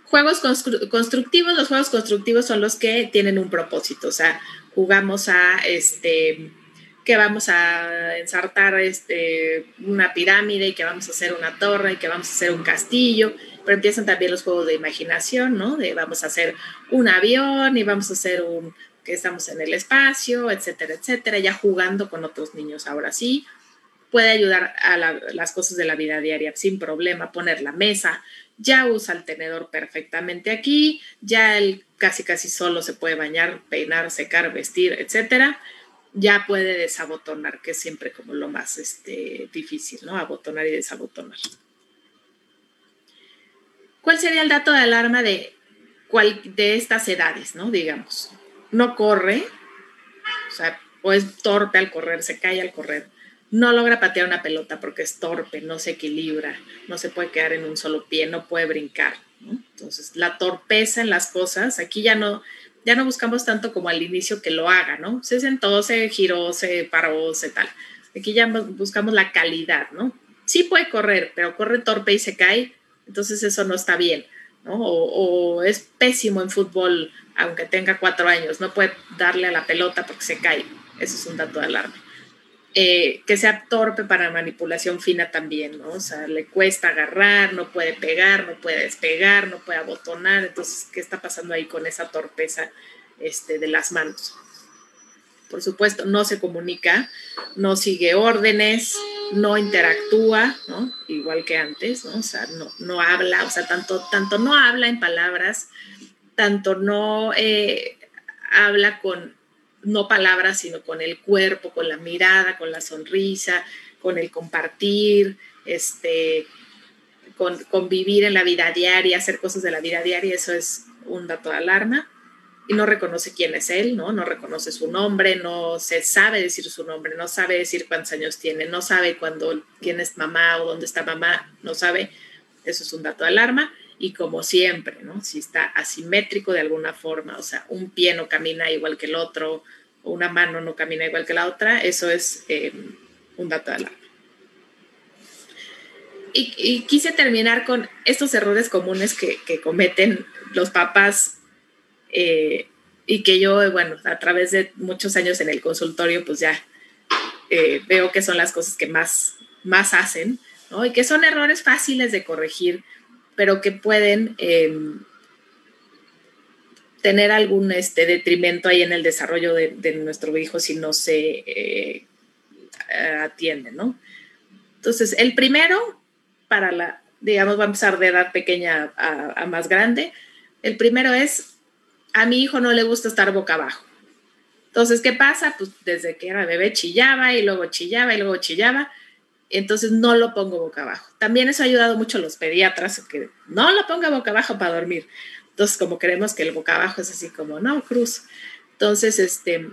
Juegos constructivos, los juegos constructivos son los que tienen un propósito, o sea, jugamos a este que vamos a ensartar este, una pirámide y que vamos a hacer una torre y que vamos a hacer un castillo, pero empiezan también los juegos de imaginación, ¿no? De vamos a hacer un avión y vamos a hacer un que estamos en el espacio, etcétera, etcétera, ya jugando con otros niños ahora sí. Puede ayudar a las cosas de la vida diaria sin problema, poner la mesa, ya usa el tenedor perfectamente aquí, ya él casi casi solo se puede bañar, peinar, secar, vestir, etcétera. Ya puede desabotonar, que es siempre como lo más este, difícil, ¿no? Abotonar y desabotonar. ¿Cuál sería el dato de alarma de, cual, de estas edades, ¿no? Digamos, no corre, o sea, o es torpe al correr, se cae al correr no logra patear una pelota porque es torpe, no se equilibra, no se puede quedar en un solo pie, no puede brincar. Entonces, la torpeza en las cosas, aquí ya no, ya no buscamos tanto como al inicio que lo haga, ¿no? Se sentó, se giró, se paró, se tal. Aquí ya buscamos la calidad, ¿no? Sí puede correr, pero corre torpe y se cae, entonces eso no está bien, o es pésimo en fútbol, aunque tenga cuatro años, no puede darle a la pelota porque se cae. Eso es un dato de alarma. Eh, que sea torpe para manipulación fina también, ¿no? O sea, le cuesta agarrar, no puede pegar, no puede despegar, no puede abotonar. Entonces, ¿qué está pasando ahí con esa torpeza este, de las manos? Por supuesto, no se comunica, no sigue órdenes, no interactúa, ¿no? Igual que antes, ¿no? O sea, no, no habla, o sea, tanto, tanto no habla en palabras, tanto no eh, habla con no palabras, sino con el cuerpo, con la mirada, con la sonrisa, con el compartir, este, con convivir en la vida diaria, hacer cosas de la vida diaria, eso es un dato de alarma. Y no reconoce quién es él, ¿no? No reconoce su nombre, no se sabe decir su nombre, no sabe decir cuántos años tiene, no sabe cuándo, quién es mamá o dónde está mamá, no sabe. Eso es un dato de alarma y como siempre, ¿no? Si está asimétrico de alguna forma, o sea, un pie no camina igual que el otro, o una mano no camina igual que la otra, eso es eh, un dato de alarma. Y, quise terminar con estos errores comunes que, cometen los papás eh, y que yo, bueno, a través de muchos años en el consultorio, pues ya eh, veo que son las cosas que más, más hacen, ¿no? Y que son errores fáciles de corregir pero que pueden em, tener algún este, detrimento ahí en el desarrollo de, nuestro hijo si no se eh, atiende, ¿no? Entonces, el primero, para la, digamos, va a empezar de edad pequeña a, a más grande, el primero es, a mi hijo no le gusta estar boca abajo. Entonces, ¿qué pasa? Pues desde que era bebé chillaba y luego chillaba y luego chillaba entonces no lo pongo boca abajo. También eso ha ayudado mucho a los pediatras, que no lo ponga boca abajo para dormir. Entonces, como creemos que el boca abajo es así como, no, cruz. Entonces, este,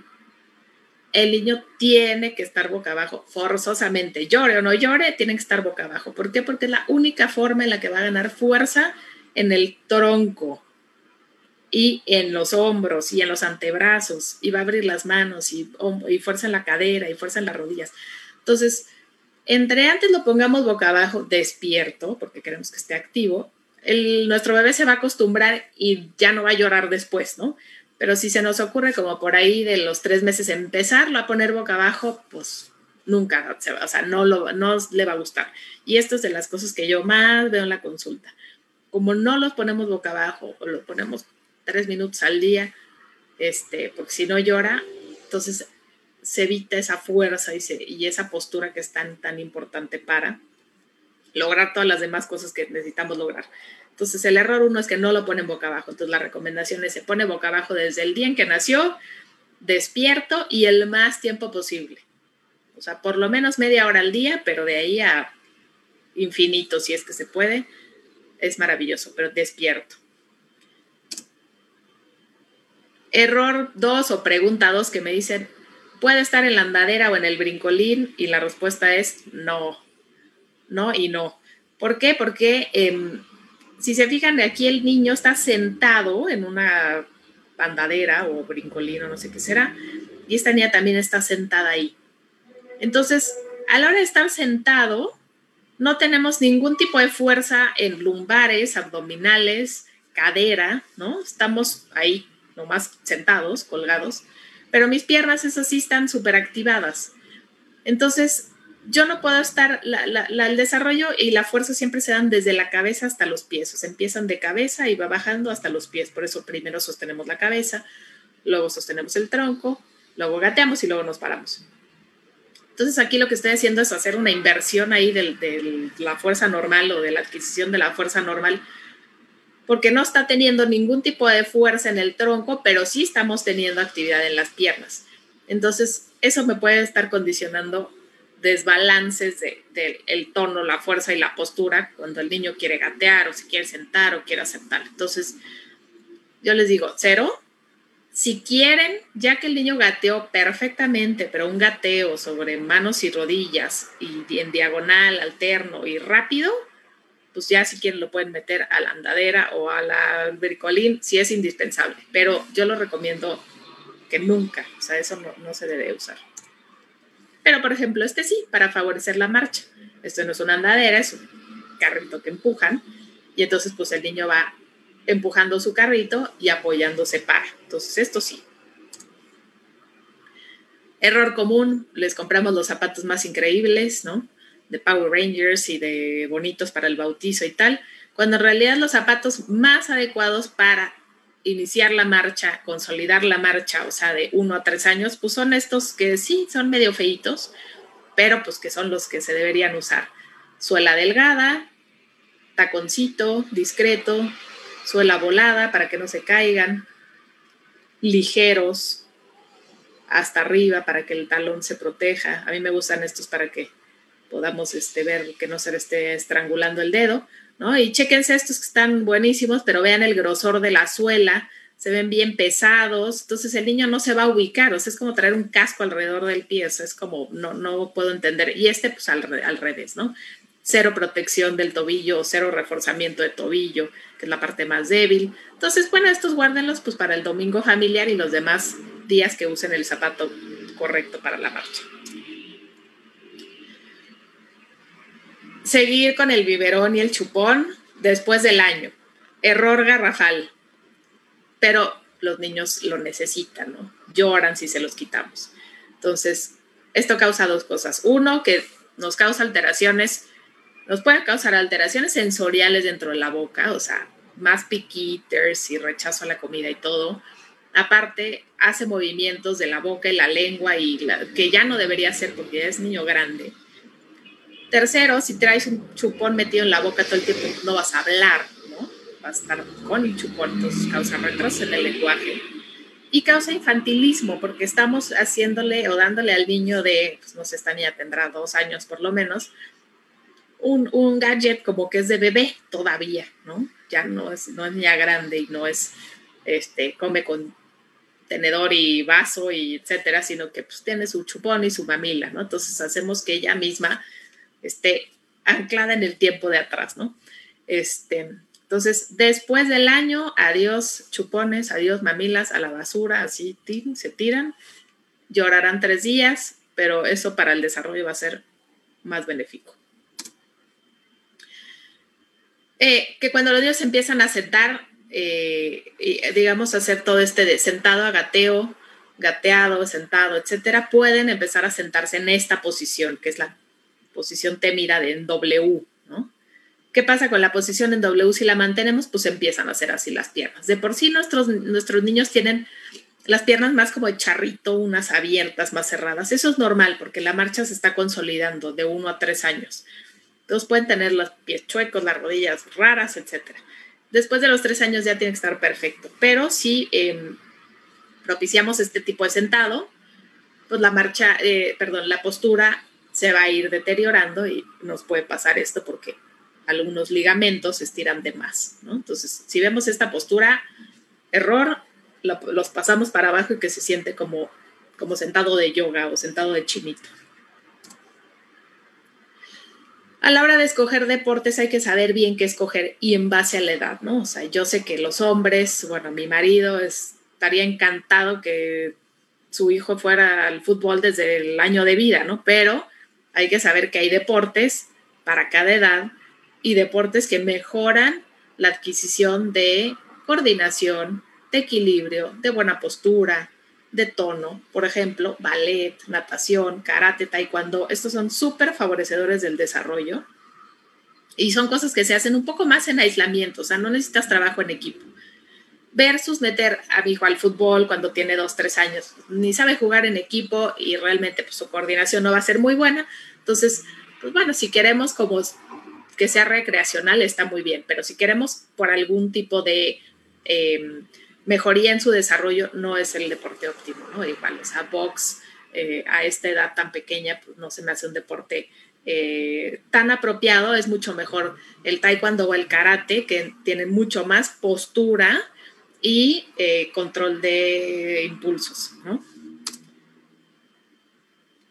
el niño tiene que estar boca abajo, forzosamente, llore o no llore, tiene que estar boca abajo. ¿Por qué? Porque es la única forma en la que va a ganar fuerza en el tronco y en los hombros y en los antebrazos y va a abrir las manos y, y fuerza en la cadera y fuerza en las rodillas. Entonces, entre antes lo pongamos boca abajo, despierto, porque queremos que esté activo, el, nuestro bebé se va a acostumbrar y ya no va a llorar después, ¿no? Pero si se nos ocurre como por ahí de los tres meses empezarlo a poner boca abajo, pues nunca, o sea, no, lo, no le va a gustar. Y esto es de las cosas que yo más veo en la consulta. Como no los ponemos boca abajo o lo ponemos tres minutos al día, este, porque si no llora, entonces se evita esa fuerza y, esa postura que es tan, tan importante para. lograr todas las demás cosas que necesitamos lograr. Entonces, el error uno es que no lo ponen boca abajo. Entonces, la recomendación es se pone boca abajo desde el día en que nació, despierto y el más tiempo posible. O sea, por lo menos media hora al día, pero de ahí a infinito, si es que se puede, es maravilloso, pero despierto. Error 2 o pregunta 2 que me dicen, ¿puede estar en la andadera o en el brincolín? Y la respuesta es no, no y no. ¿Por qué? Porque em, si se fijan, de aquí el niño está sentado en una andadera o brincolín o no sé qué será, y esta niña también está sentada ahí. Entonces, a la hora de estar sentado, no tenemos ningún tipo de fuerza en lumbares, abdominales, cadera, ¿no? Estamos ahí nomás sentados, colgados, pero mis piernas esas sí están súper activadas. Entonces, yo no puedo estar, el desarrollo y la fuerza siempre se dan desde la cabeza hasta los pies, o sea, empiezan de cabeza y va bajando hasta los pies, por eso primero sostenemos la cabeza, luego sostenemos el tronco, luego gateamos y luego nos paramos. Entonces aquí lo que estoy haciendo es hacer una inversión ahí de la fuerza normal o de la adquisición de la fuerza normal porque no está teniendo ningún tipo de fuerza en el tronco, pero sí estamos teniendo actividad en las piernas. Entonces, eso me puede estar condicionando desbalances del de, el tono, la fuerza y la postura cuando el niño quiere gatear o se quiere sentar o quiere aceptar. Entonces, yo les digo, cero. Si quieren, ya que el niño gateó perfectamente, pero un gateo sobre manos y rodillas y en diagonal, alterno y rápido, pues ya si quieren lo pueden meter a la andadera o a la bricolín si es indispensable, pero yo lo recomiendo que nunca, o sea, eso no, se debe usar. Pero por ejemplo, este sí, para favorecer la marcha. Esto no es una andadera, es un carrito que empujan y entonces pues el niño va empujando su carrito y apoyándose para. Entonces esto sí. Error común, les compramos los zapatos más increíbles, ¿no? De Power Rangers y de bonitos para el bautizo y tal, cuando en realidad los zapatos más adecuados para iniciar la marcha, consolidar la marcha, o sea, de uno a tres años, pues son estos que sí son medio feitos, pero pues que son los que se deberían usar. Suela delgada, taconcito, discreto, suela volada para que no se caigan, ligeros hasta arriba para que el talón se proteja. A mí me gustan estos para que podamos este, ver que no se le esté estrangulando el dedo, ¿no? Y chéquense estos que están buenísimos, pero vean el grosor de la suela, se ven bien pesados, entonces el niño no se va a ubicar, o sea, es como traer un casco alrededor del pie, o sea, es como, no, no puedo entender, y este pues al, al revés, ¿no? Cero protección del tobillo, cero reforzamiento de tobillo, que es la parte más débil. Entonces, bueno, estos guárdenlos pues para el domingo familiar y los demás días que usen el zapato correcto para la marcha. Seguir con el biberón y el chupón después del año. Error garrafal. Pero los niños lo necesitan, ¿no? Lloran si se los quitamos. Entonces, esto causa dos cosas. Uno, que nos causa alteraciones, nos puede causar alteraciones sensoriales dentro de la boca, o sea, más piquiters y rechazo a la comida y todo. Aparte, hace movimientos de la boca y la lengua y que ya no debería hacer porque ya es niño grande Tercero, si traes un chupón metido en la boca todo el tiempo, no vas a hablar, ¿no? Vas a estar con el chupón, entonces causa retraso en el lenguaje. Y causa infantilismo, porque estamos haciéndole o dándole al niño de, pues no sé, esta niña tendrá dos años por lo menos, un, un, gadget como que es de bebé todavía, ¿no? Ya no es, no es niña grande y no es, este, come con tenedor y vaso y etcétera, sino que pues tiene su chupón y su mamila, ¿no? Entonces hacemos que ella misma esté anclada en el tiempo de atrás, ¿no? Este, entonces, después del año, adiós chupones, adiós mamilas, a la basura, así se tiran, llorarán tres días, pero eso para el desarrollo va a ser más benéfico. Eh, que cuando los niños empiezan a sentar, eh, digamos, hacer todo este de sentado a gateo, gateado, sentado, etcétera, pueden empezar a sentarse en esta posición, que es la posición témida de en W, ¿no? ¿Qué pasa con la posición en W? Si la mantenemos, pues empiezan a hacer así las piernas. De por sí nuestros, nuestros niños tienen las piernas más como de charrito, unas abiertas, más cerradas. Eso es normal porque la marcha se está consolidando de uno a tres años. Entonces pueden tener los pies chuecos, las rodillas raras, etc. Después de los tres años ya tiene que estar perfecto. Pero si em, propiciamos este tipo de sentado, pues la marcha, eh, perdón, la postura se va a ir deteriorando y nos puede pasar esto porque algunos ligamentos se estiran de más. Entonces, si vemos esta postura, error, los pasamos para abajo y que se siente como, como sentado de yoga o sentado de chinito. A la hora de escoger deportes hay que saber bien qué escoger y en base a la edad, ¿no? O sea, yo sé que los hombres, bueno, mi marido estaría encantado que su hijo fuera al fútbol desde el año de vida, ¿no? Pero hay que saber que hay deportes para cada edad y deportes que mejoran la adquisición de coordinación, de equilibrio, de buena postura, de tono, por ejemplo, ballet, natación, karate, taekwondo, estos son súper favorecedores del desarrollo y son cosas que se hacen un poco más en aislamiento, o sea, no necesitas trabajo en equipo. Versus meter a mi hijo al fútbol cuando tiene dos, tres años, ni sabe jugar en equipo y realmente pues, su coordinación no va a ser muy buena. Entonces, pues bueno, si queremos como que sea recreacional está muy bien, pero si queremos por algún tipo de... Eh, mejoría en su desarrollo no es el deporte óptimo, ¿no? Igual, o sea, box eh, a esta edad tan pequeña, pues no se me hace un deporte eh, tan apropiado, es mucho mejor el taekwondo o el karate, que tienen mucho más postura y eh, control de impulsos, ¿no?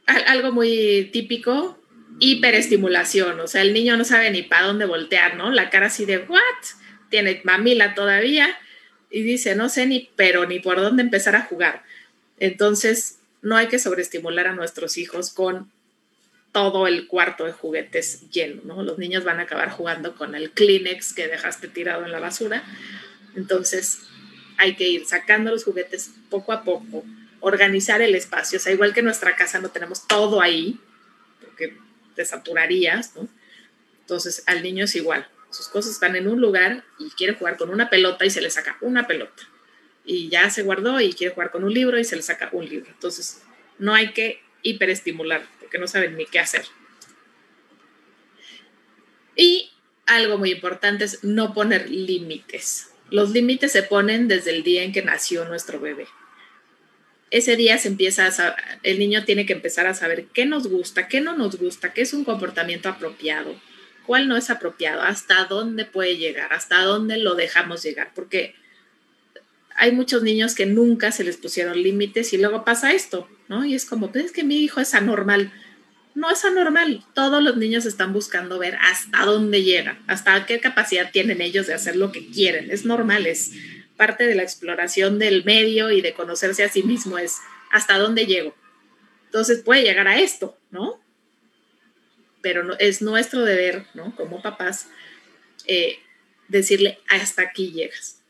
Algo muy típico, hiperestimulación, o sea, el niño no sabe ni para dónde voltear, ¿no? La cara así de, ¿what? Tiene mamila todavía, y dice, no sé ni, pero ni por dónde empezar a jugar. Entonces, no hay que sobreestimular a nuestros hijos con todo el cuarto de juguetes lleno, ¿no? Los niños van a acabar jugando con el Kleenex que dejaste tirado en la basura. Entonces, hay que ir sacando los juguetes poco a poco, organizar el espacio. O sea, igual que nuestra casa no tenemos todo ahí, porque te saturarías, ¿no? Entonces, al niño es igual sus cosas están en un lugar y quiere jugar con una pelota y se le saca una pelota. Y ya se guardó y quiere jugar con un libro y se le saca un libro. Entonces, no hay que hiperestimular porque no saben ni qué hacer. Y algo muy importante es no poner límites. Los límites se ponen desde el día en que nació nuestro bebé. Ese día se empieza a el niño tiene que empezar a saber qué nos gusta, qué no nos gusta, qué es un comportamiento apropiado, cuál no es apropiado, hasta dónde puede llegar, hasta dónde lo dejamos llegar, porque hay muchos niños que nunca se les pusieron límites y luego pasa esto, ¿no? Y es como, pues es que mi hijo es anormal. No es anormal, todos los niños están buscando ver hasta dónde llega, hasta qué capacidad tienen ellos de hacer lo que quieren. Es normal, es parte de la exploración del medio y de conocerse a sí mismo, es hasta dónde llego. Entonces puede llegar a esto, ¿no? pero es nuestro deber, ¿no? Como papás, eh, decirle, hasta aquí llegas.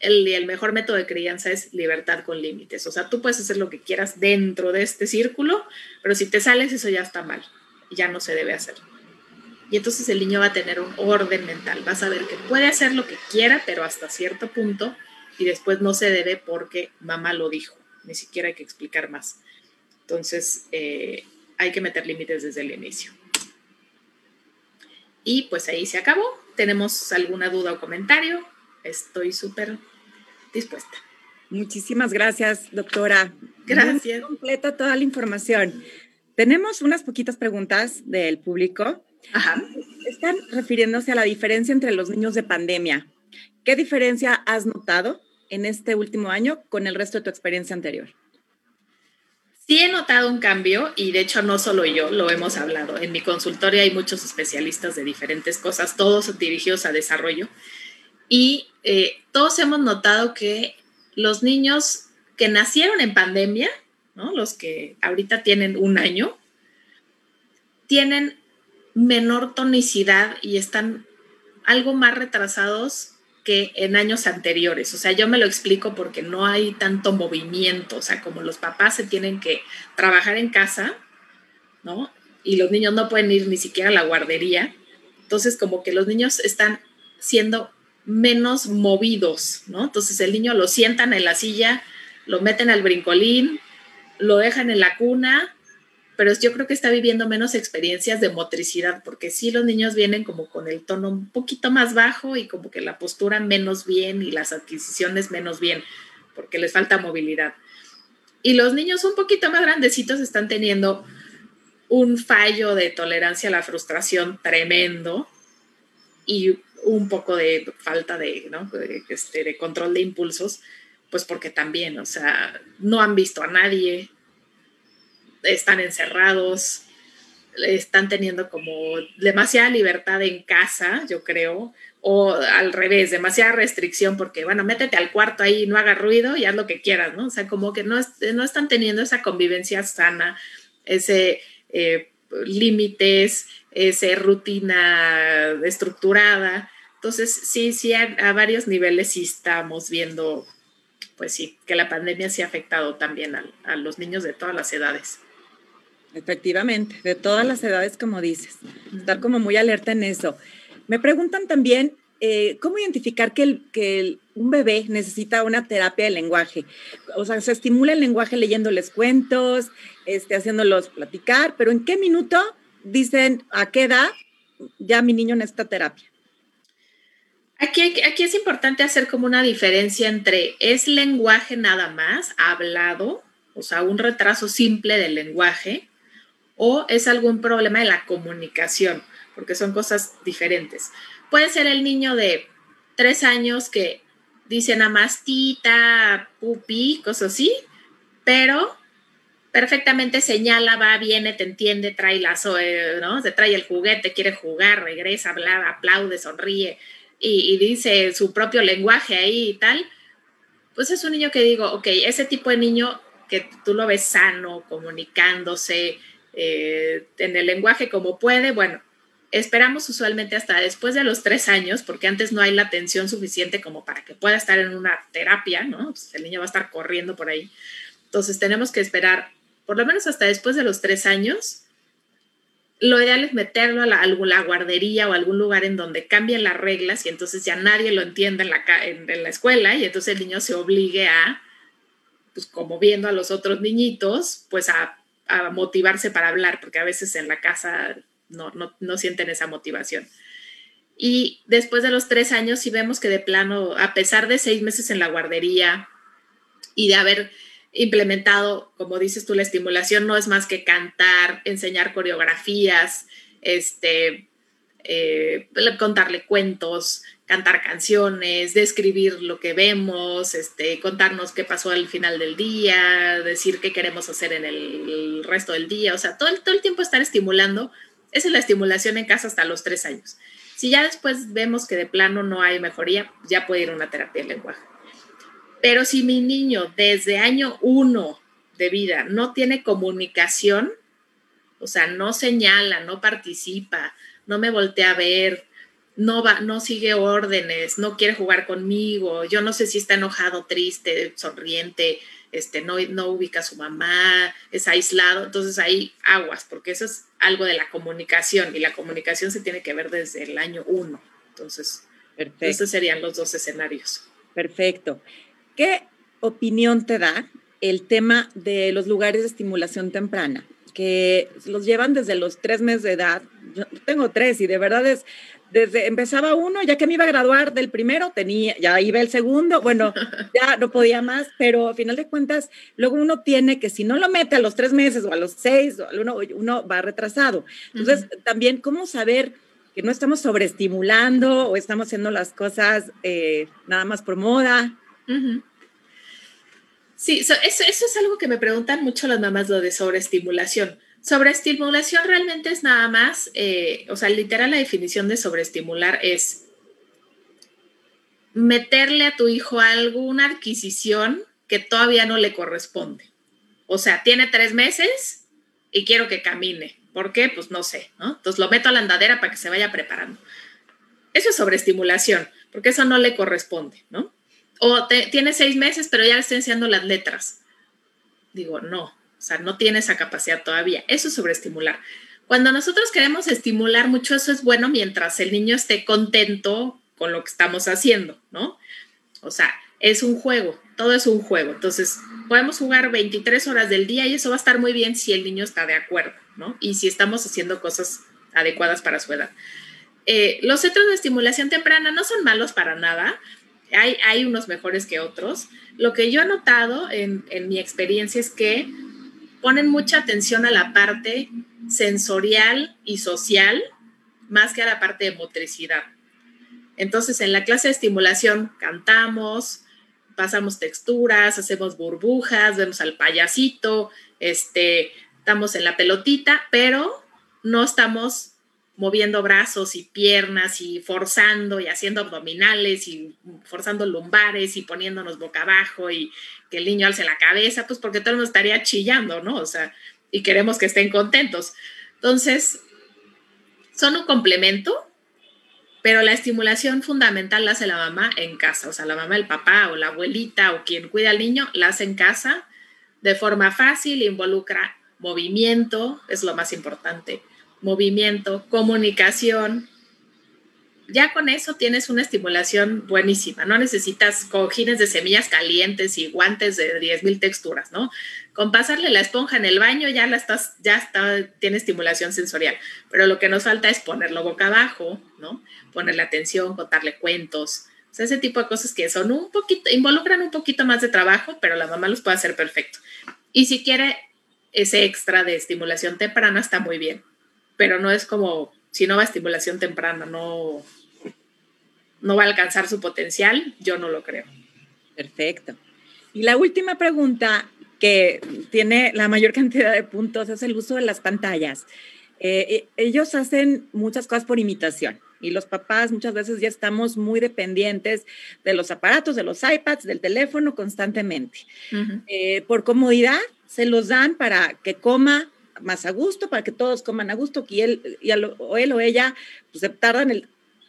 El, mejor método de crianza es libertad con límites. O sea, tú puedes hacer lo que quieras dentro de este círculo, pero si te sales, eso ya está mal. Ya no se debe hacer. Y entonces el niño va a tener un orden mental. Va a saber que puede hacer lo que quiera, pero hasta cierto punto, y después no se debe porque mamá lo dijo. Ni siquiera hay que explicar más. Entonces, eh, hay que meter límites desde el inicio. Y pues ahí se acabó. ¿Tenemos alguna duda o comentario? Estoy súper dispuesta. Muchísimas gracias, doctora. Gracias. completa toda la información. Tenemos unas poquitas preguntas del público. Ajá. Están refiriéndose a la diferencia entre los niños de pandemia. ¿Qué diferencia has notado en este último año con el resto de tu experiencia anterior? Sí he notado un cambio y de hecho no solo yo, lo hemos hablado. En mi consultorio hay muchos especialistas de diferentes cosas, todos dirigidos a desarrollo. Y eh, todos hemos notado que los niños que nacieron en pandemia, ¿no? los que ahorita tienen un año, tienen menor tonicidad y están algo más retrasados que en años anteriores. O sea, yo me lo explico porque no hay tanto movimiento, o sea, como los papás se tienen que trabajar en casa, ¿no? Y los niños no pueden ir ni siquiera a la guardería. Entonces, como que los niños están siendo menos movidos, ¿no? Entonces, el niño lo sientan en la silla, lo meten al brincolín, lo dejan en la cuna pero yo creo que está viviendo menos experiencias de motricidad, porque sí los niños vienen como con el tono un poquito más bajo y como que la postura menos bien y las adquisiciones menos bien, porque les falta movilidad. Y los niños un poquito más grandecitos están teniendo un fallo de tolerancia a la frustración tremendo y un poco de falta de, ¿no? este, de control de impulsos, pues porque también, o sea, no han visto a nadie, están encerrados, están teniendo como demasiada libertad en casa, yo creo, o al revés, demasiada restricción porque, bueno, métete al cuarto ahí, no haga ruido y haz lo que quieras, ¿no? O sea, como que no, no están teniendo esa convivencia sana, ese eh, límites, esa rutina estructurada. Entonces, sí, sí, a, a, varios niveles sí estamos viendo, pues sí, que la pandemia sí ha afectado también a, a los niños de todas las edades. Efectivamente, de todas las edades, como dices. Estar como muy alerta en eso. Me preguntan también eh, cómo identificar que, el, que un bebé necesita una terapia de lenguaje. O sea, se estimula el lenguaje leyéndoles cuentos, este, haciéndolos platicar, pero ¿en qué minuto dicen a qué edad ya mi niño necesita terapia? Aquí, aquí es importante hacer como una diferencia entre es lenguaje nada más, hablado, o sea, un retraso simple del lenguaje, o es algún problema de la comunicación, porque son cosas diferentes. Puede ser el niño de tres años que dice nada más tita, pupi, cosas así, pero perfectamente señala, va, viene, te entiende, trae la, ¿no? Se trae el juguete, quiere jugar, regresa, habla, aplaude, sonríe y, y, dice su propio lenguaje ahí y tal. Pues es un niño que digo, ok, ese tipo de niño que tú lo ves sano, comunicándose, eh, en el lenguaje como puede. Bueno, esperamos usualmente hasta después de los tres años, porque antes no hay la atención suficiente como para que pueda estar en una terapia, ¿no? Pues el niño va a estar corriendo por ahí. Entonces tenemos que esperar por lo menos hasta después de los tres años. Lo ideal es meterlo a la, a guardería o algún lugar en donde cambien las reglas y entonces ya nadie lo entienda en la, en, la escuela y entonces el niño se obligue a, pues como viendo a los otros niñitos, pues a a motivarse para hablar, porque a veces en la casa no, no, sienten esa motivación. Y después de los tres años, si vemos que de plano, a pesar de seis meses en la guardería y de haber implementado, como dices tú, la estimulación no es más que cantar, enseñar coreografías, este, eh, contarle cuentos, cantar canciones, describir lo que vemos, este, contarnos qué pasó al final del día, decir qué queremos hacer en el, resto del día, o sea, todo el, todo el tiempo estar estimulando. Esa es la estimulación en casa hasta los tres años. Si ya después vemos que de plano no hay mejoría, ya puede ir una terapia de lenguaje. Pero si mi niño desde año uno de vida no tiene comunicación, o sea, no señala, no participa, no me voltea a ver, no va, no sigue órdenes, no quiere jugar conmigo, yo no sé si está enojado, triste, sonriente, este, no, no ubica a su mamá, es aislado, entonces hay aguas, porque eso es algo de la comunicación y la comunicación se tiene que ver desde el año uno. Entonces, Perfecto. esos serían los dos escenarios. Perfecto. ¿Qué opinión te da el tema de los lugares de estimulación temprana? que los llevan desde los tres meses de edad. Yo tengo tres y de verdad es, desde empezaba uno, ya que me iba a graduar del primero, tenía, ya iba el segundo, bueno, (laughs) ya no podía más, pero a final de cuentas, luego uno tiene que si no lo mete a los tres meses o a los seis, uno, uno va retrasado. Entonces, uh -huh. también, ¿cómo saber que no estamos sobreestimulando o estamos haciendo las cosas eh, nada más por moda? Uh -huh. Sí, eso, es algo que me preguntan mucho las mamás, lo de sobreestimulación. Sobreestimulación realmente es nada más, eh, o sea, literal la definición de sobreestimular es meterle a tu hijo alguna adquisición que todavía no le corresponde. O sea, tiene tres meses y quiero que camine. ¿Por qué? Pues no sé, ¿no? Entonces lo meto a la andadera para que se vaya preparando. Eso es sobreestimulación, porque eso no le corresponde, ¿no? O tiene seis meses, pero ya le estoy enseñando las letras. Digo, no, o sea, no tiene esa capacidad todavía. Eso es sobreestimular. Cuando nosotros queremos estimular mucho, eso es bueno mientras el niño esté contento con lo que estamos haciendo, ¿no? O sea, es un juego, todo es un juego. Entonces, podemos jugar 23 horas del día y eso va a estar muy bien si el niño está de acuerdo, ¿no? Y si estamos haciendo cosas adecuadas para su edad. Eh, los centros de estimulación temprana no son malos para nada, hay, unos mejores que otros. Lo que yo he notado en, en mi experiencia es que ponen mucha atención a la parte sensorial y social más que a la parte de motricidad. Entonces, en la clase de estimulación cantamos, pasamos texturas, hacemos burbujas, vemos al payasito, este, estamos en la pelotita, pero no estamos moviendo brazos y piernas y forzando y haciendo abdominales y forzando lumbares y poniéndonos boca abajo y que el niño alce la cabeza, pues porque todo el mundo estaría chillando, ¿no? O sea, y queremos que estén contentos. Entonces, son un complemento, pero la estimulación fundamental la hace la mamá en casa, o sea, la mamá, el papá o la abuelita o quien cuida al niño la hace en casa de forma fácil, involucra movimiento, es lo más importante, movimiento, comunicación. Ya con eso tienes una estimulación buenísima, no necesitas cojines de semillas calientes y guantes de 10.000 texturas, ¿no? Con pasarle la esponja en el baño ya la estás, ya está, tiene estimulación sensorial, pero lo que nos falta es ponerlo boca abajo, ¿no? Ponerle atención, contarle cuentos, o ese tipo de cosas que son un poquito, involucran un poquito más de trabajo, pero la mamá los puede hacer perfecto. Y si quiere ese extra de estimulación temprana, está muy bien pero no es como, si no va a estimulación temprana, no, no va a alcanzar su potencial, yo no lo creo. Perfecto. Y la última pregunta que tiene la mayor (laughs) cantidad de puntos es el uso de las pantallas. Eh, eh, ellos hacen muchas cosas por imitación y los papás muchas veces ya estamos muy dependientes de los aparatos, de los iPads, del teléfono constantemente. Eh, por comodidad se los dan para que coma más a gusto, para que todos coman a gusto, y él, y o él o ella pues, se tardan el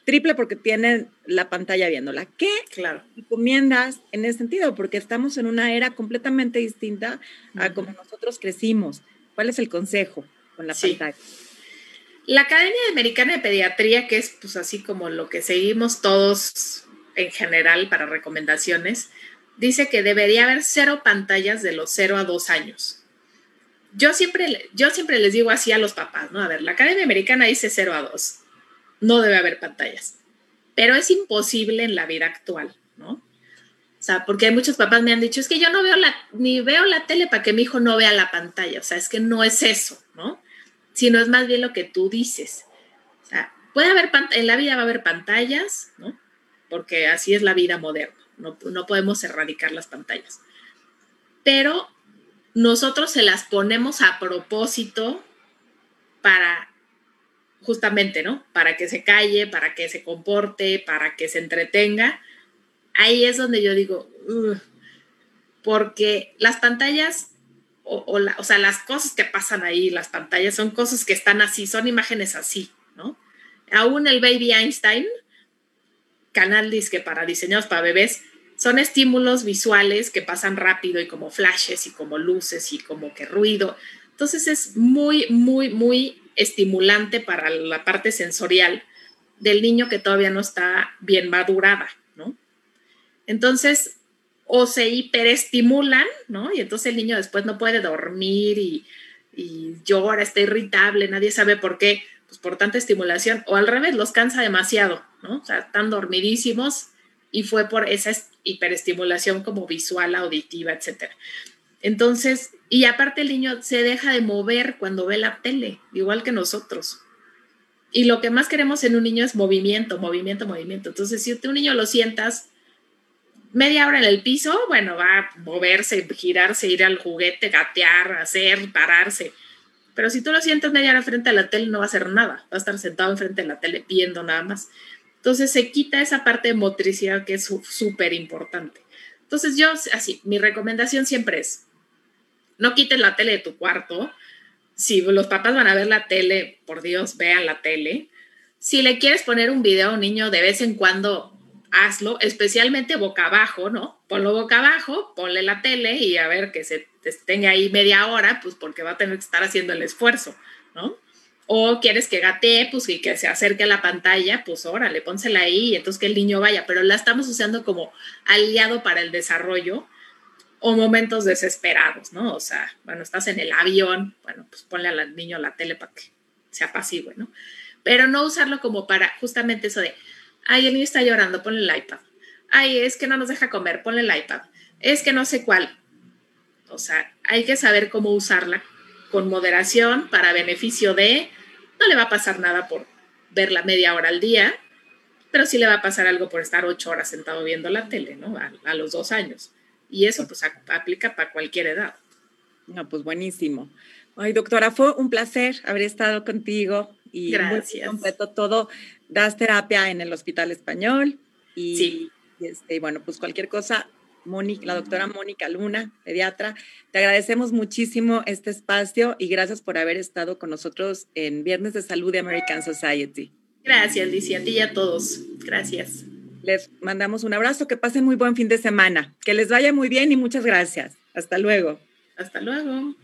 triple porque tienen la pantalla viéndola. ¿Qué claro. recomiendas en ese sentido? Porque estamos en una era completamente distinta a como nosotros crecimos. ¿Cuál es el consejo con la pantalla? La Academia Americana de Pediatría, que es pues así como lo que seguimos todos en general para recomendaciones, dice que debería haber cero pantallas de los cero a dos años yo siempre, yo siempre les digo así a los papás, ¿no? A ver, la Academia Americana dice 0 a 2, no debe haber pantallas, pero es imposible en la vida actual, ¿no? O sea, porque hay muchos papás me han dicho, es que yo no veo la, ni veo la tele para que mi hijo no vea la pantalla, o sea, es que no es eso, ¿no? Sino es más bien lo que tú dices. O sea, puede haber, en la vida va a haber pantallas, ¿no? Porque así es la vida moderna, no, no podemos erradicar las pantallas. Pero nosotros se las ponemos a propósito para justamente, ¿no? Para que se calle, para que se comporte, para que se entretenga. Ahí es donde yo digo, porque las pantallas, o, o, sea, las cosas que pasan ahí, las pantallas son cosas que están así, son imágenes así, ¿no? Aún el Baby Einstein, canal disque para diseñados para bebés, son estímulos visuales que pasan rápido y como flashes y como luces y como que ruido. Entonces es muy, muy, muy estimulante para la parte sensorial del niño que todavía no está bien madurada, ¿no? Entonces, o se hiperestimulan, ¿no? Y entonces el niño después no puede dormir y, y llora, está irritable, nadie sabe por qué, pues por tanta estimulación, o al revés, los cansa demasiado, ¿no? O sea, están dormidísimos y fue por esa hiperestimulación como visual, auditiva, etc. Entonces, y aparte el niño se deja de mover cuando ve la tele, igual que nosotros. Y lo que más queremos en un niño es movimiento, movimiento, movimiento. Entonces, si un niño lo sientas media hora en el piso, bueno, va a moverse, girarse, ir al juguete, gatear, hacer, pararse. Pero si tú lo sientas media hora frente a la tele, no va a hacer nada. Va a estar sentado enfrente de la tele viendo nada más. Entonces se quita esa parte de motricidad que es súper importante. Entonces yo, así, mi recomendación siempre es, no quites la tele de tu cuarto. Si los papás van a ver la tele, por Dios, vean la tele. Si le quieres poner un video a un niño de vez en cuando, hazlo, especialmente boca abajo, ¿no? Ponlo boca abajo, ponle la tele y a ver que se tenga ahí media hora, pues porque va a tener que estar haciendo el esfuerzo, ¿no? O quieres que gatee, pues y que se acerque a la pantalla, pues órale, pónsela ahí y entonces que el niño vaya, pero la estamos usando como aliado para el desarrollo o momentos desesperados, ¿no? O sea, bueno, estás en el avión, bueno, pues ponle al niño la tele para que sea pasivo, ¿no? Pero no usarlo como para justamente eso de, ay, el niño está llorando, ponle el iPad. Ay, es que no nos deja comer, ponle el iPad. Es que no sé cuál. O sea, hay que saber cómo usarla con moderación para beneficio de, no le va a pasar nada por verla media hora al día, pero sí le va a pasar algo por estar ocho horas sentado viendo la tele, ¿no? A, los dos años. Y eso pues aplica para cualquier edad. No, pues buenísimo. Ay, doctora, fue un placer haber estado contigo y Gracias. completo todo. Das terapia en el Hospital Español y, sí. y este, bueno, pues cualquier cosa, Mónica, la doctora Mónica Luna, pediatra, te agradecemos muchísimo este espacio y gracias por haber estado con nosotros en Viernes de Salud de American Society. Gracias, Licia, a ti y a todos. Gracias. Les mandamos un abrazo, que pasen muy buen fin de semana, que les vaya muy bien y muchas gracias. Hasta luego. Hasta luego.